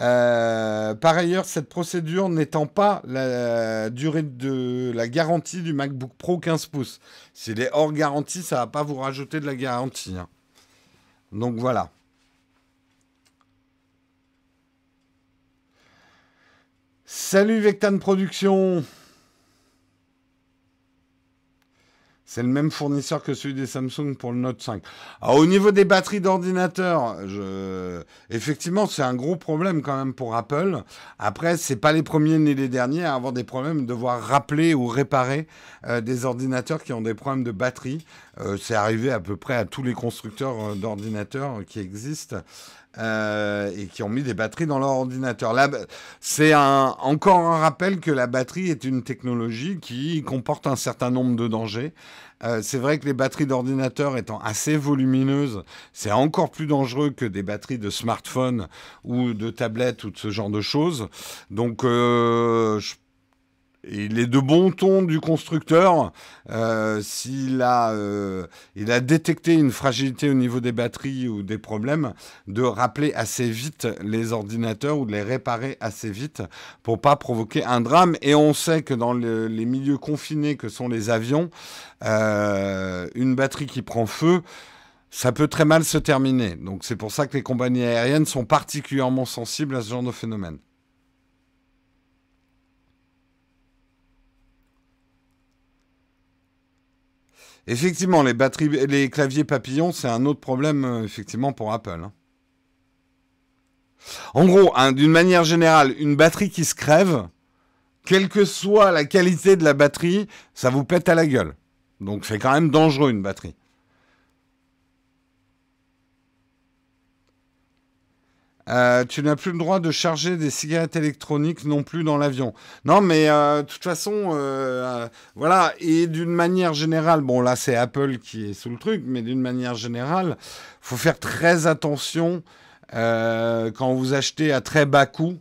Euh, par ailleurs, cette procédure n'étend pas la durée de la garantie du MacBook Pro 15 pouces. S'il est hors garantie, ça ne va pas vous rajouter de la garantie. Hein. Donc voilà. Salut Vectan Productions C'est le même fournisseur que celui des Samsung pour le Note 5. Alors, au niveau des batteries d'ordinateur, effectivement, c'est un gros problème quand même pour Apple. Après, c'est pas les premiers ni les derniers à avoir des problèmes de devoir rappeler ou réparer euh, des ordinateurs qui ont des problèmes de batterie. Euh, c'est arrivé à peu près à tous les constructeurs euh, d'ordinateurs qui existent. Et qui ont mis des batteries dans leur ordinateur. Là, c'est encore un rappel que la batterie est une technologie qui comporte un certain nombre de dangers. Euh, c'est vrai que les batteries d'ordinateur étant assez volumineuses, c'est encore plus dangereux que des batteries de smartphone ou de tablette ou de ce genre de choses. Donc, euh, je il est de bon ton du constructeur, euh, s'il a, euh, il a détecté une fragilité au niveau des batteries ou des problèmes, de rappeler assez vite les ordinateurs ou de les réparer assez vite pour pas provoquer un drame. Et on sait que dans les milieux confinés que sont les avions, euh, une batterie qui prend feu, ça peut très mal se terminer. Donc c'est pour ça que les compagnies aériennes sont particulièrement sensibles à ce genre de phénomène. Effectivement, les claviers papillons, c'est un autre problème, euh, effectivement, pour Apple. Hein. En gros, hein, d'une manière générale, une batterie qui se crève, quelle que soit la qualité de la batterie, ça vous pète à la gueule. Donc c'est quand même dangereux une batterie. Euh, tu n'as plus le droit de charger des cigarettes électroniques non plus dans l'avion. Non, mais euh, de toute façon, euh, voilà. Et d'une manière générale, bon là c'est Apple qui est sous le truc, mais d'une manière générale, faut faire très attention quand vous achetez à très bas coût.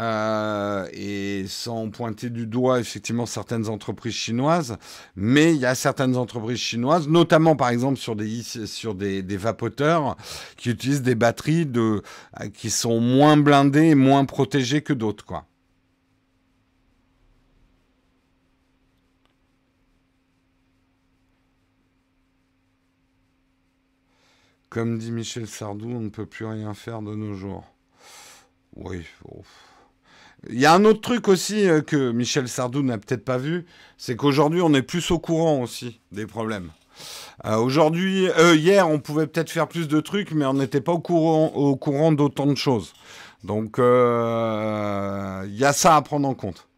Euh, et sans pointer du doigt effectivement certaines entreprises chinoises, mais il y a certaines entreprises chinoises, notamment par exemple sur des, sur des, vapoteurs, qui utilisent des batteries de, qui sont moins blindées et moins protégées que d'autres. quoi. Comme dit Michel Sardou, on ne peut plus rien faire de nos jours. Oui, il y a un autre truc aussi euh, que Michel Sardou n'a peut-être pas vu, c'est qu'aujourd'hui on est plus au courant aussi des problèmes. Euh, aujourd'hui, euh, hier, on pouvait peut-être faire plus de trucs, mais on n'était pas au courant, au courant d'autant de choses. Donc, il y a ça à prendre en compte.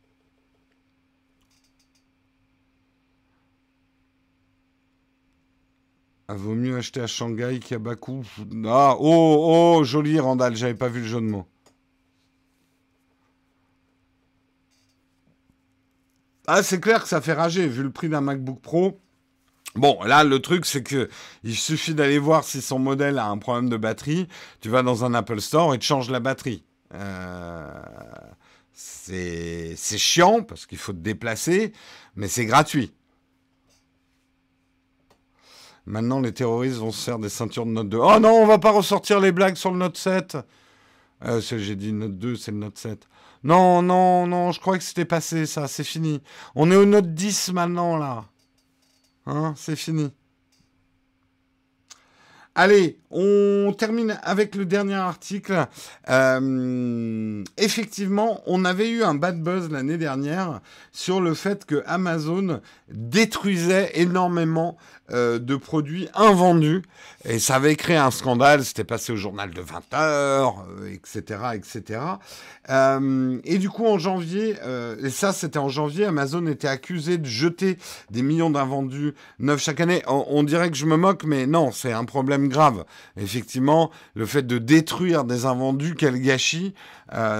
Ah, vaut mieux acheter à Shanghai qu'à Bakou. Ah, oh, oh, joli Randall, j'avais pas vu le jeu de mots. Ah, c'est clair que ça fait rager, vu le prix d'un MacBook Pro. Bon, là, le truc, c'est que il suffit d'aller voir si son modèle a un problème de batterie. Tu vas dans un Apple Store et tu changes la batterie. Euh, c'est chiant parce qu'il faut te déplacer, mais c'est gratuit. Maintenant, les terroristes vont se faire des ceintures de Note 2. Oh non, on va pas ressortir les blagues sur le Note 7. Euh, J'ai dit Note 2, c'est le Note 7. Non, non, non, je crois que c'était passé ça, c'est fini. On est au Note 10 maintenant là. Hein, c'est fini. Allez, on termine avec le dernier article. Euh, effectivement, on avait eu un bad buzz l'année dernière sur le fait que Amazon détruisait énormément euh, de produits invendus. Et ça avait créé un scandale, c'était passé au journal de 20 heures, etc. etc. Euh, et du coup, en janvier, et ça c'était en janvier, Amazon était accusé de jeter des millions d'invendus neufs chaque année. On, dirait que je me moque, mais non, c'est un problème grave. Effectivement, le fait de détruire des invendus, quel gâchis,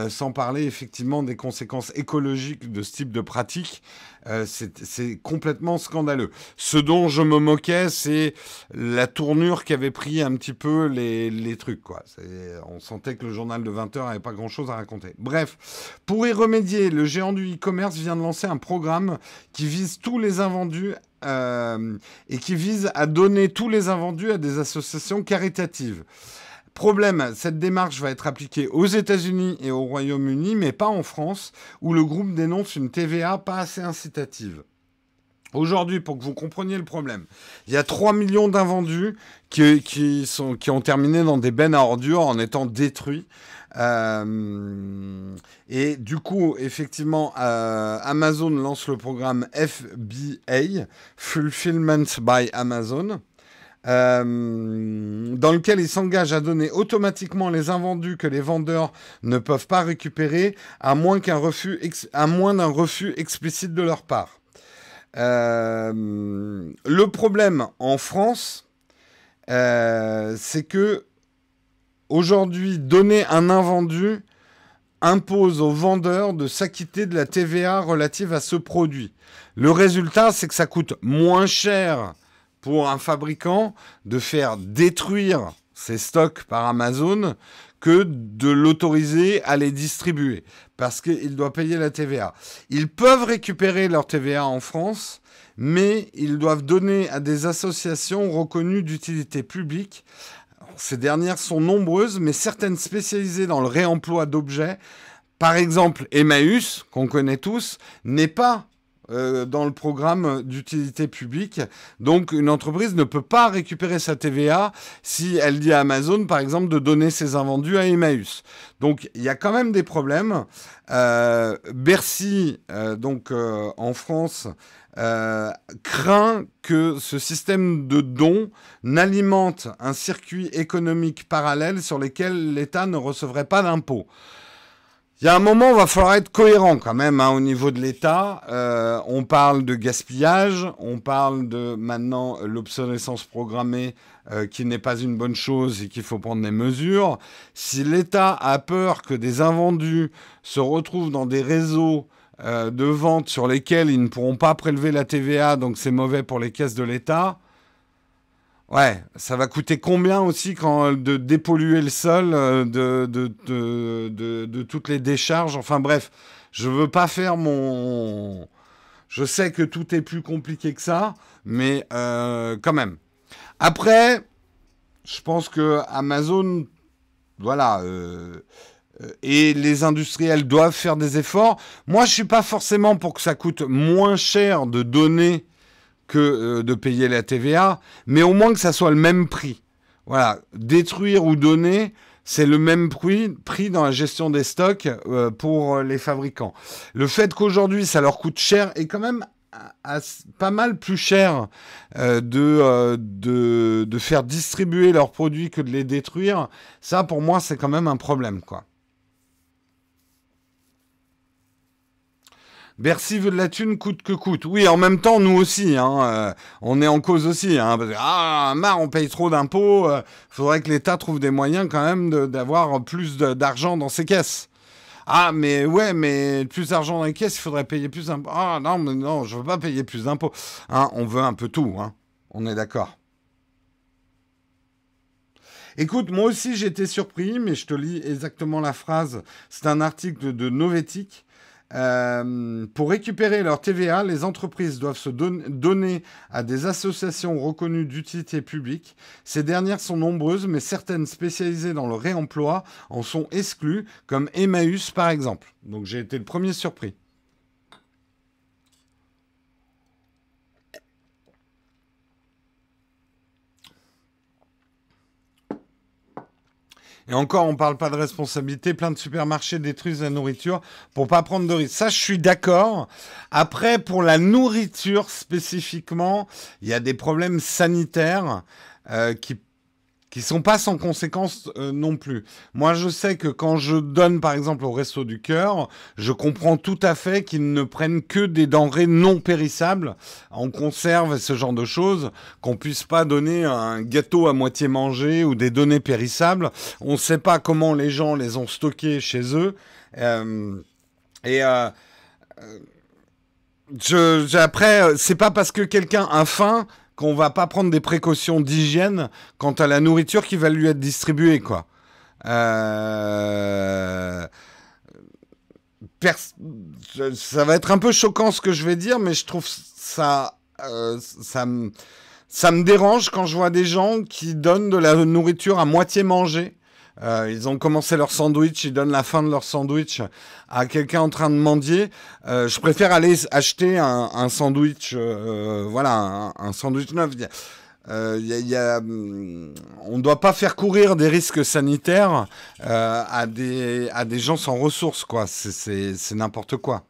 sans parler effectivement des conséquences écologiques de ce type de pratique. Euh, c'est complètement scandaleux. Ce dont je me moquais, c'est la tournure qu'avaient pris un petit peu les, trucs. Quoi. On sentait que le journal de 20h n'avait pas grand-chose à raconter. Bref, pour y remédier, le géant du e-commerce vient de lancer un programme qui vise tous les invendus euh, et qui vise à donner tous les invendus à des associations caritatives. Problème, cette démarche va être appliquée aux États-Unis et au Royaume-Uni, mais pas en France, où le groupe dénonce une TVA pas assez incitative. Aujourd'hui, pour que vous compreniez le problème, il y a 3 millions d'invendus qui, sont, qui ont terminé dans des bennes à ordures en étant détruits. Euh, et du coup, effectivement, euh, Amazon lance le programme FBA, Fulfillment by Amazon. Euh, dans lequel ils s'engagent à donner automatiquement les invendus que les vendeurs ne peuvent pas récupérer, à moins refus, d'un refus explicite de leur part. Euh, le problème en France, euh, c'est que aujourd'hui, donner un invendu impose aux vendeurs de s'acquitter de la TVA relative à ce produit. Le résultat, c'est que ça coûte moins cher pour un fabricant de faire détruire ses stocks par Amazon que de l'autoriser à les distribuer, parce qu'il doit payer la TVA. Ils peuvent récupérer leur TVA en France, mais ils doivent donner à des associations reconnues d'utilité publique. ces dernières sont nombreuses, mais certaines spécialisées dans le réemploi d'objets. Par exemple, Emmaüs, qu'on connaît tous, n'est pas euh, dans le programme d'utilité publique. Donc une entreprise ne peut pas récupérer sa TVA si elle dit à Amazon, par exemple, de donner ses invendus à Emmaüs. Donc il y a quand même des problèmes. Euh, Bercy, euh, donc en France, craint que ce système de dons n'alimente un circuit économique parallèle sur lequel l'État ne recevrait pas d'impôts. Il y a un moment, il va falloir être cohérent quand même hein, au niveau de l'État. Euh, on parle de gaspillage, on parle de maintenant l'obsolescence programmée euh, qui n'est pas une bonne chose et qu'il faut prendre des mesures. Si l'État a peur que des invendus se retrouvent dans des réseaux euh, de vente sur lesquels ils ne pourront pas prélever la TVA, donc c'est mauvais pour les caisses de l'État, Ouais, ça va coûter combien aussi quand, de dépolluer le sol euh, de, de, de, toutes les décharges? Enfin bref, je veux pas faire mon... Je sais que tout est plus compliqué que ça, mais euh, quand même. Après, je pense que Amazon, voilà, euh, et les industriels doivent faire des efforts. Moi, je suis pas forcément pour que ça coûte moins cher de donner que euh, de payer la TVA, mais au moins que ça soit le même prix. Voilà, détruire ou donner, c'est le même prix, prix dans la gestion des stocks euh, pour euh, les fabricants. Le fait qu'aujourd'hui ça leur coûte cher est quand même pas mal plus cher de, de, de, faire distribuer leurs produits que de les détruire, ça pour moi c'est quand même un problème quoi. Bercy veut de la thune coûte que coûte. Oui, en même temps, nous aussi, hein, euh, on est en cause aussi. Hein, ah, marre, on paye trop d'impôts. Il euh, faudrait que l'État trouve des moyens quand même d'avoir plus d'argent dans ses caisses. Ah, mais ouais, mais plus d'argent dans les caisses, il faudrait payer plus d'impôts. Ah, non, mais non, je veux pas payer plus d'impôts. Hein, on veut un peu tout, hein. On est d'accord. Écoute, moi aussi j'étais surpris, mais je te lis exactement la phrase. C'est un article de Novetic. Euh, pour récupérer leur TVA, les entreprises doivent se donner à des associations reconnues d'utilité publique. Ces dernières sont nombreuses, mais certaines spécialisées dans le réemploi en sont exclues, comme Emmaüs par exemple. Donc j'ai été le premier surpris. Et encore, on ne parle pas de responsabilité. Plein de supermarchés détruisent la nourriture pour pas prendre de risques. Ça, je suis d'accord. Après, pour la nourriture spécifiquement, il y a des problèmes sanitaires euh, qui qui sont pas sans conséquences euh, non plus. Moi, je sais que quand je donne, par exemple, au Resto du Cœur, je comprends tout à fait qu'ils ne prennent que des denrées non périssables, en conserve ce genre de choses, qu'on puisse pas donner un gâteau à moitié mangé ou des données périssables. On ne sait pas comment les gens les ont stockés chez eux. Euh, et euh, je, après, c'est pas parce que quelqu'un a faim qu'on va pas prendre des précautions d'hygiène quant à la nourriture qui va lui être distribuée, quoi. Euh, ça va être un peu choquant ce que je vais dire, mais je trouve ça, euh, ça me, ça me dérange quand je vois des gens qui donnent de la nourriture à moitié mangée euh, ils ont commencé leur sandwich, ils donnent la fin de leur sandwich à quelqu'un en train de mendier. Euh, je préfère aller acheter un, sandwich, euh, voilà, un, sandwich neuf. Hum, on ne doit pas faire courir des risques sanitaires à, des, gens sans ressources. C'est n'importe quoi.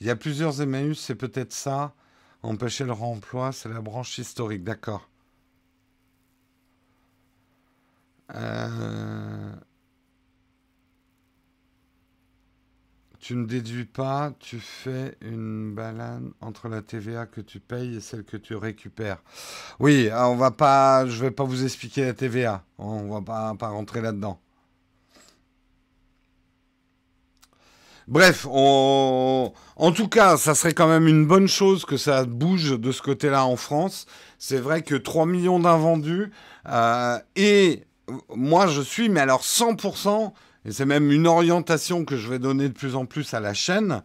Il y a plusieurs Emmaüs, c'est peut-être ça. Empêcher le remploi, c'est la branche historique, d'accord. Euh, tu ne déduis pas, tu fais une balade entre la TVA que tu payes et celle que tu récupères. Oui, on va pas, je vais pas vous expliquer la TVA. On va pas, pas rentrer là-dedans. Bref, en tout cas, ça serait quand même une bonne chose que ça bouge de ce côté-là en France. C'est vrai que 3 millions d'invendus. Euh, et moi, je suis, mais alors 100%, et c'est même une orientation que je vais donner de plus en plus à la chaîne.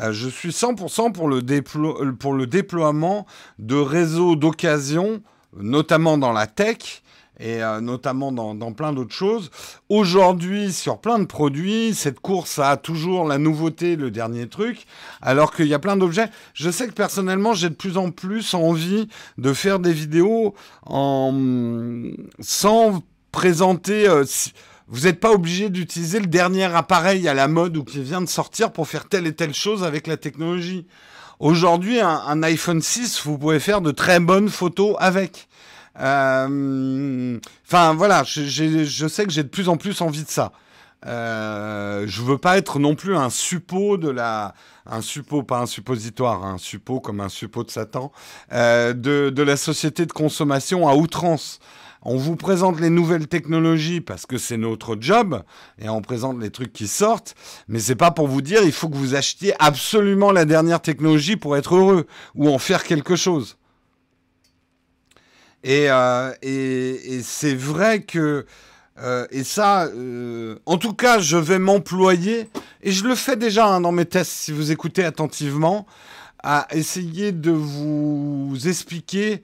Euh, je suis 100% pour le, pour le déploiement de réseaux d'occasion, notamment dans la tech, et euh, notamment dans, plein d'autres choses. Aujourd'hui, sur plein de produits, cette course a toujours la nouveauté, le dernier truc, alors qu'il y a plein d'objets. Je sais que personnellement, j'ai de plus en plus envie de faire des vidéos en... sans présenter... Euh, vous n'êtes pas obligé d'utiliser le dernier appareil à la mode ou qui vient de sortir pour faire telle et telle chose avec la technologie. Aujourd'hui, un iPhone 6, vous pouvez faire de très bonnes photos avec. Euh, enfin, voilà, je sais que j'ai de plus en plus envie de ça. Euh, je veux pas être non plus un suppôt de la, un suppôt, pas un suppositoire, un suppôt comme un suppôt de Satan, euh, de, de, la société de consommation à outrance. On vous présente les nouvelles technologies parce que c'est notre job et on présente les trucs qui sortent, mais c'est pas pour vous dire il faut que vous achetiez absolument la dernière technologie pour être heureux ou en faire quelque chose. Euh, et, c'est vrai que, euh, et ça, euh, en tout cas, je vais m'employer, et je le fais déjà hein, dans mes tests, si vous écoutez attentivement, à essayer de vous expliquer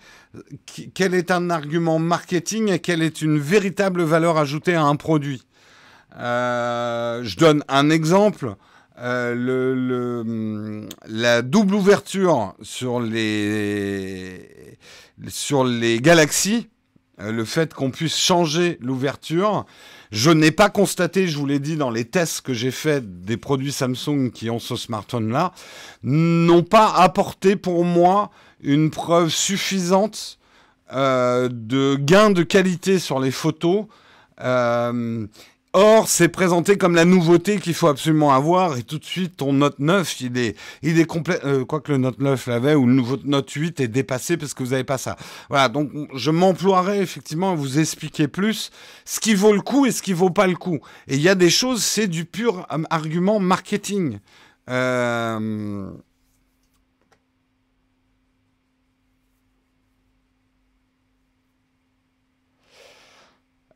quel est un argument marketing et quelle est une véritable valeur ajoutée à un produit. je donne un exemple. le, le, la double ouverture sur les, sur les galaxies, euh, le fait qu'on puisse changer l'ouverture. Je n'ai pas constaté, je vous l'ai dit dans les tests que j'ai faits des produits Samsung qui ont ce smartphone-là, n'ont pas apporté pour moi une preuve suffisante euh, de gain de qualité sur les photos. Euh, Or, c'est présenté comme la nouveauté qu'il faut absolument avoir, et tout de suite, ton Note 9, il est, il est complet, euh, quoique le Note 9 l'avait, ou le nouveau Note 8 est dépassé parce que vous n'avez pas ça. Voilà, donc je m'emploierai effectivement à vous expliquer plus ce qui vaut le coup et ce qui vaut pas le coup. Et il y a des choses, c'est du pur euh, argument marketing. Euh...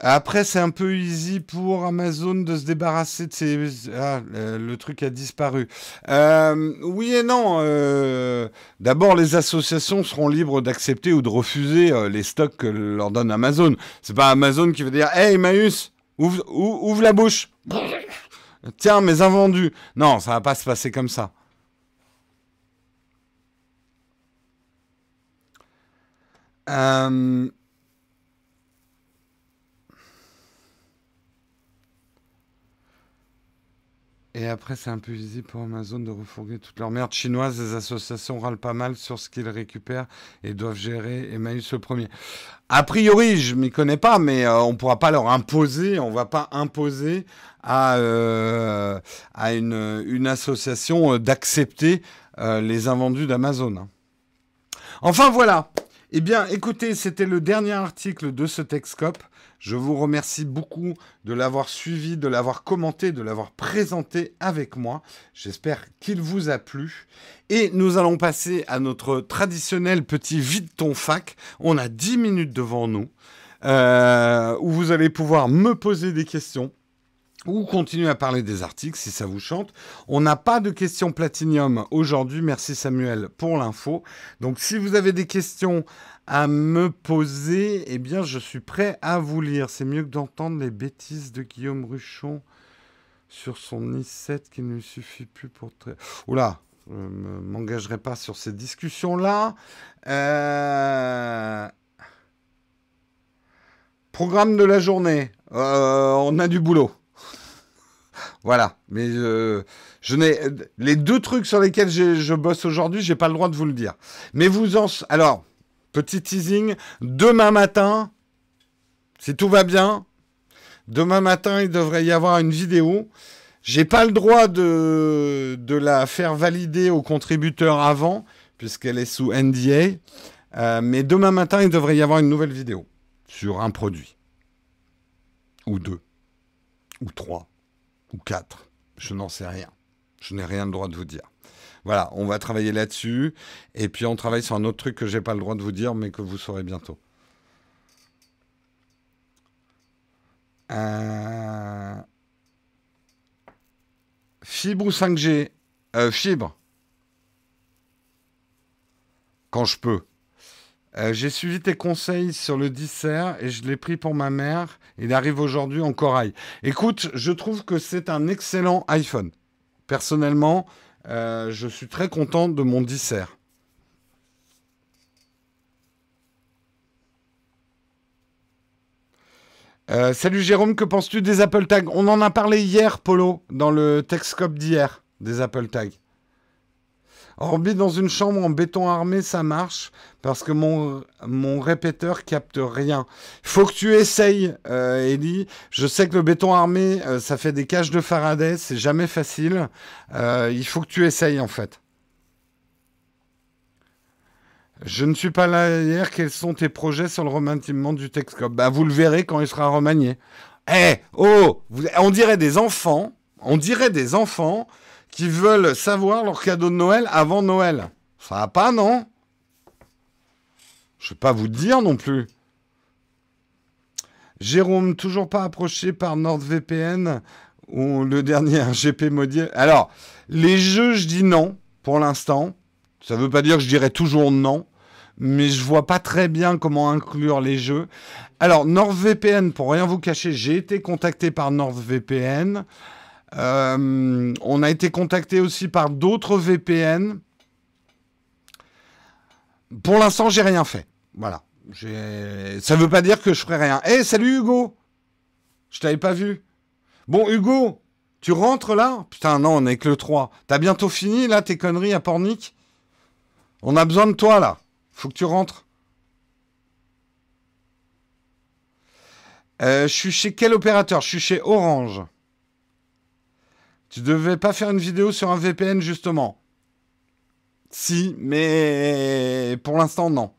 Après, c'est un peu easy pour Amazon de se débarrasser de ces... Ah, le, truc a disparu. Euh, oui et non. Euh, d'abord, les associations seront libres d'accepter ou de refuser euh, les stocks que leur donne Amazon. C'est pas Amazon qui va dire Hey, Emmaüs, ouvre, la bouche. *laughs* Tiens, mes invendus. Non, ça va pas se passer comme ça. Et après, c'est un peu visible pour Amazon de refourguer toute leur merde chinoise. Les associations râlent pas mal sur ce qu'ils récupèrent et doivent gérer Emmaüs le premier. A priori, je m'y connais pas, mais euh, on ne pourra pas leur imposer, on va pas imposer à, euh, à une, une association euh, d'accepter les invendus d'Amazon. Hein. Enfin voilà. Eh bien, écoutez, c'était le dernier article de ce Texcope. Je vous remercie beaucoup de l'avoir suivi, de l'avoir commenté, de l'avoir présenté avec moi. J'espère qu'il vous a plu. Et nous allons passer à notre traditionnel petit vide ton fac. On a 10 minutes devant nous euh, où vous allez pouvoir me poser des questions ou continuer à parler des articles si ça vous chante. On n'a pas de questions platinium aujourd'hui. Merci Samuel pour l'info. Donc si vous avez des questions à me poser, eh bien, je suis prêt à vous lire. C'est mieux que d'entendre les bêtises de Guillaume Ruchon sur son i7 qui ne suffit plus pour... Oula, je ne m'engagerai pas sur ces discussions-là. Euh, programme de la journée. Euh, on a du boulot. voilà. Mais je n'ai les deux trucs sur lesquels je bosse aujourd'hui, j'ai pas le droit de vous le dire. Mais vous en alors Petit teasing, demain matin, si tout va bien, demain matin, il devrait y avoir une vidéo. J'ai pas le droit de, la faire valider aux contributeurs avant, puisqu'elle est sous NDA. Euh, mais demain matin, il devrait y avoir une nouvelle vidéo sur un produit. Ou deux. Ou trois. Ou quatre. Je n'en sais rien. Je n'ai rien le droit de vous dire. Voilà, on va travailler là-dessus. Et puis on travaille sur un autre truc que j'ai pas le droit de vous dire, mais que vous saurez bientôt. Euh, fibre ou 5G euh, Fibre. Quand je peux. Euh, j'ai suivi tes conseils sur le dissert et je l'ai pris pour ma mère. Il arrive aujourd'hui en corail. Écoute, je trouve que c'est un excellent iPhone. Personnellement, euh, je suis très content de mon dissert. Euh, salut Jérôme, que penses-tu des Apple Tags? On en a parlé hier, Polo, dans le Texcope d'hier, des Apple Tags. Orbite dans une chambre en béton armé, ça marche parce que mon, mon répéteur capte rien. Faut que tu essayes, euh, Ellie. Je sais que le béton armé, euh, ça fait des cages de Faraday, c'est jamais facile. Euh, il faut que tu essayes en fait. Je ne suis pas là hier. Quels sont tes projets sur le remaniement du Texcope? Bah, Vous le verrez quand il sera remanié. Eh, oh, on dirait des enfants. On dirait des enfants qui veulent savoir leur cadeau de Noël avant Noël. Ça va pas, non? Je vais pas vous dire non plus. Jérôme, toujours pas approché par NordVPN ou le dernier *laughs* GP modier. Alors, les jeux, je dis non pour l'instant. Ça ne veut pas dire que je dirais toujours non, mais je vois pas très bien comment inclure les jeux. Alors, NordVPN, pour rien vous cacher, j'ai été contacté par NordVPN. Euh, on a été contacté aussi par d'autres VPN. Pour l'instant, j'ai rien fait. Voilà. Ça ne veut pas dire que je ferai rien. Eh, salut Hugo Je t'avais pas vu. Bon, Hugo, tu rentres là? Putain, non, on n'est que le 3. T'as bientôt fini là tes conneries à Pornic? On a besoin de toi là. Faut que tu rentres. Euh, je suis chez quel opérateur? Je suis chez Orange. Tu devais pas faire une vidéo sur un VPN justement Si, mais pour l'instant non.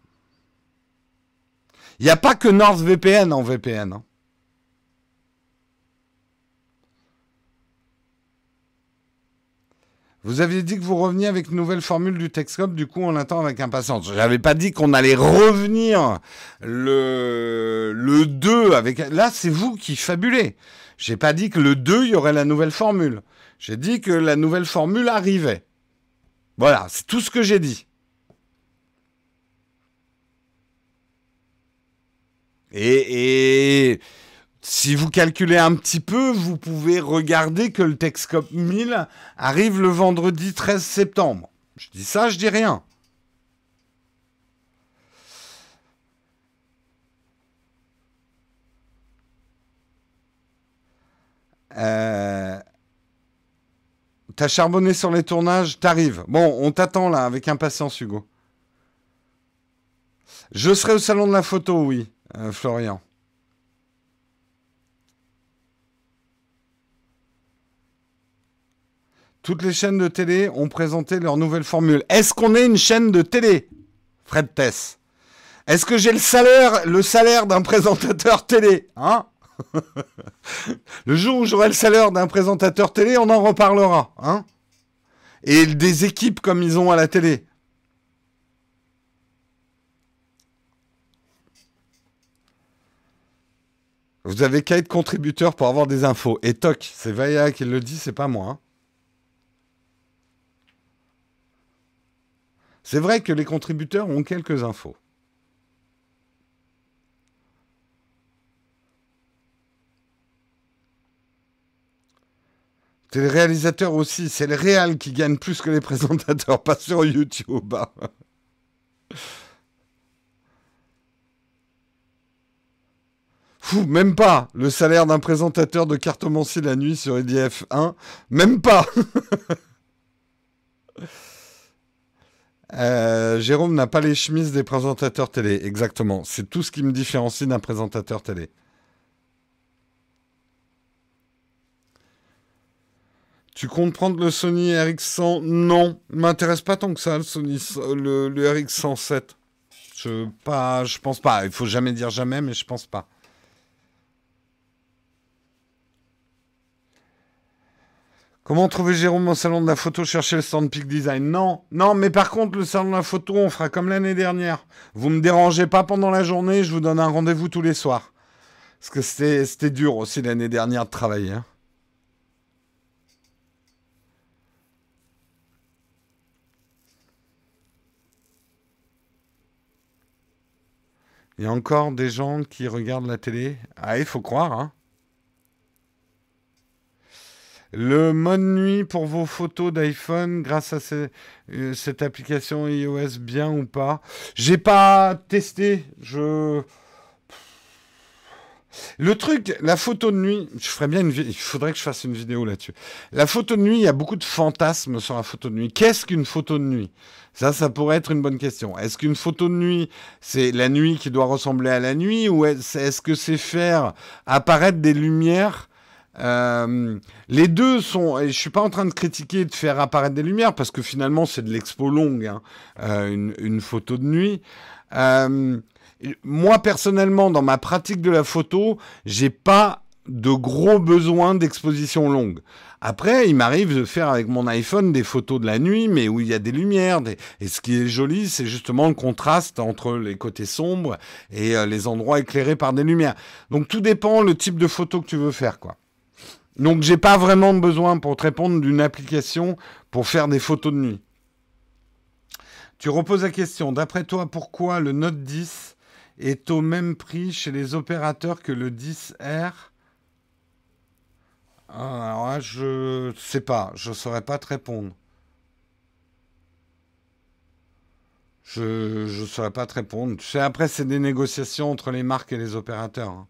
Il n'y a pas que NordVPN en VPN. Hein. Vous aviez dit que vous reveniez avec une nouvelle formule du Texcop, du coup on l'attend avec impatience. Je n'avais pas dit qu'on allait revenir le, le 2 avec... Là, c'est vous qui fabulez. J'ai pas dit que le 2, il y aurait la nouvelle formule. J'ai dit que la nouvelle formule arrivait. Voilà, c'est tout ce que j'ai dit. Et, si vous calculez un petit peu, vous pouvez regarder que le Texcop 1000 arrive le vendredi 13 septembre. Je dis ça, je dis rien. Euh... T'as charbonné sur les tournages, t'arrives. Bon, on t'attend là avec impatience, Hugo. Je serai au salon de la photo, oui, euh, Florian. Toutes les chaînes de télé ont présenté leur nouvelle formule. Est-ce qu'on est une chaîne de télé Fred Tess? Est-ce que j'ai le salaire, le salaire d'un *laughs* présentateur télé Hein? Le jour où j'aurai le salaire d'un présentateur télé, on en reparlera. Hein Et des équipes comme ils ont à la télé. Vous avez qu'à être contributeur pour avoir des infos. Et toc, c'est Vaya qui le dit, c'est pas moi. Hein. C'est vrai que les contributeurs ont quelques infos. C'est les réalisateurs aussi, c'est les réals qui gagnent plus que les présentateurs, *laughs* pas sur YouTube. Hein. Même pas le salaire d'un présentateur de cartomancie la nuit sur EDF 1, même pas. *laughs* Euh, Jérôme n'a pas les chemises des présentateurs télé, exactement. C'est tout ce qui me différencie d'un présentateur télé. Tu comptes prendre le Sony RX100 Non, m'intéresse pas tant que ça, le Sony, le, RX107. Je pas, je pense pas. Il faut jamais dire jamais, mais je pense pas. Comment trouver Jérôme au salon de la photo Chercher le stand Peak Design? Non, non, mais par contre, le salon de la photo, on fera comme l'année dernière. Vous me dérangez pas pendant la journée, je vous donne un rendez-vous tous les soirs. Parce que c'était dur aussi l'année dernière de travailler. Hein. Il y a encore des gens qui regardent la télé. Ah, il faut croire, hein. Le mode nuit pour vos photos d'iPhone grâce à euh, cette application iOS bien ou pas? J'ai pas testé. Je le truc, la photo de nuit, je ferais bien une il faudrait que je fasse une vidéo là-dessus. La photo de nuit, il y a beaucoup de fantasmes sur la photo de nuit. Qu'est-ce qu'une photo de nuit? Ça, ça pourrait être une bonne question. Est-ce qu'une photo de nuit, c'est la nuit qui doit ressembler à la nuit ou est-ce que c'est faire apparaître des lumières euh, les deux sont. Je suis pas en train de critiquer de faire apparaître des lumières parce que finalement c'est de l'expo longue, hein, euh, une, une, photo de nuit. Euh, moi, personnellement, dans ma pratique de la photo, j'ai pas de gros besoins d'exposition longue. Après, il m'arrive de faire avec mon iPhone des photos de la nuit, mais où il y a des lumières. Et ce qui est joli, c'est justement le contraste entre les côtés sombres et euh, les endroits éclairés par des lumières. Donc tout dépend le type de photo que tu veux faire, quoi. Donc j'ai pas vraiment besoin pour te répondre d'une application pour faire des photos de nuit. Tu reposes la question. D'après toi, pourquoi le Note 10 est au même prix chez les opérateurs que le 10R ah, Alors là, je sais pas, je saurais pas te répondre. Je ne saurais pas te répondre. Tu sais, après, c'est des négociations entre les marques et les opérateurs. Hein.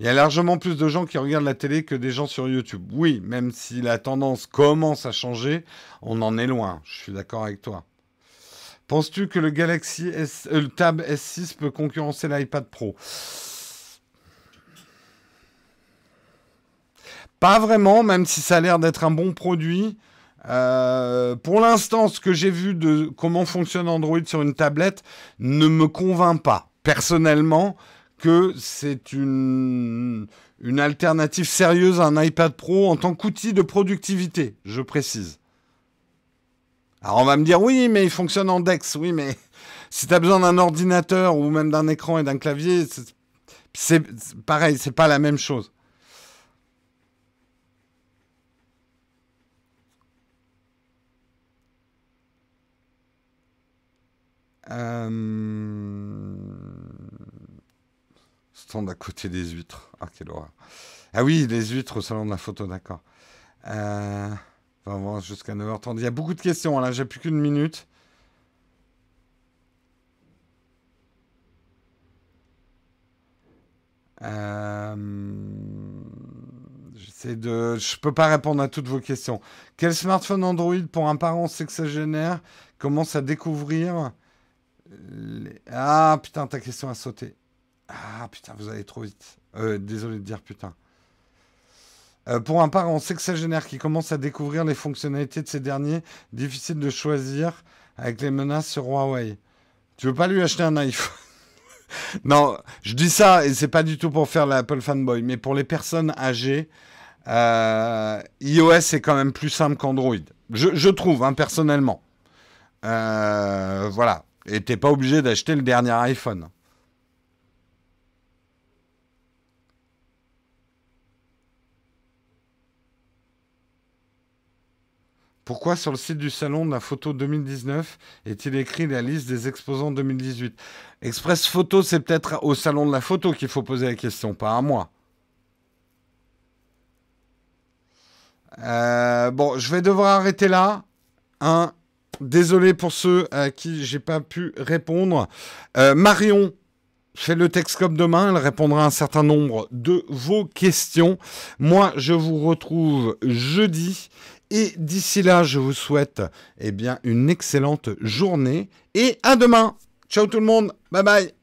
Il y a largement plus de gens qui regardent la télé que des gens sur YouTube. Oui, même si la tendance commence à changer, on en est loin. Je suis d'accord avec toi. Penses-tu que le Galaxy S, euh, le Tab S6 peut concurrencer l'iPad Pro? Pas vraiment, même si ça a l'air d'être un bon produit. Euh, pour l'instant, ce que j'ai vu de comment fonctionne Android sur une tablette ne me convainc pas. Personnellement, que c'est une, alternative sérieuse à un iPad Pro en tant qu'outil de productivité, je précise. Alors on va me dire oui, mais il fonctionne en DeX. Oui, mais *laughs* si tu as besoin d'un ordinateur ou même d'un écran et d'un clavier, c'est pareil, c'est pas la même chose. Stand à côté des huîtres. Ah, quelle horreur. Ah oui, les huîtres au salon de la photo, d'accord. Euh... On va voir jusqu'à 9h30. Il y a beaucoup de questions, hein, là, j'ai plus qu'une minute. Euh... de, je peux pas répondre à toutes vos questions. Quel smartphone Android pour un parent sexagénaire commence à découvrir Ah putain, ta question a sauté. Ah putain, vous allez trop vite. Euh, désolé de dire putain. Euh, pour un parent sexagénaire qui commence à découvrir les fonctionnalités de ces derniers, difficile de choisir avec les menaces sur Huawei. Tu veux pas lui acheter un iPhone? *laughs* Non, je dis ça et c'est pas du tout pour faire l'Apple fanboy, mais pour les personnes âgées, euh, iOS est quand même plus simple qu'Android. Je, trouve, hein, personnellement. Voilà. Et t'es pas obligé d'acheter le dernier iPhone. Pourquoi sur le site du salon de la photo 2019 est-il écrit la liste des exposants 2018 Express Photo, c'est peut-être au salon de la photo qu'il faut poser la question, pas à moi. Euh, bon, je vais devoir arrêter là. Désolé pour ceux à qui j'ai pas pu répondre. Euh, Marion fait le texte demain. Elle répondra à un certain nombre de vos questions. Moi, je vous retrouve jeudi. Et d'ici là, je vous souhaite eh bien, une excellente journée et à demain. Ciao tout le monde. Bye bye.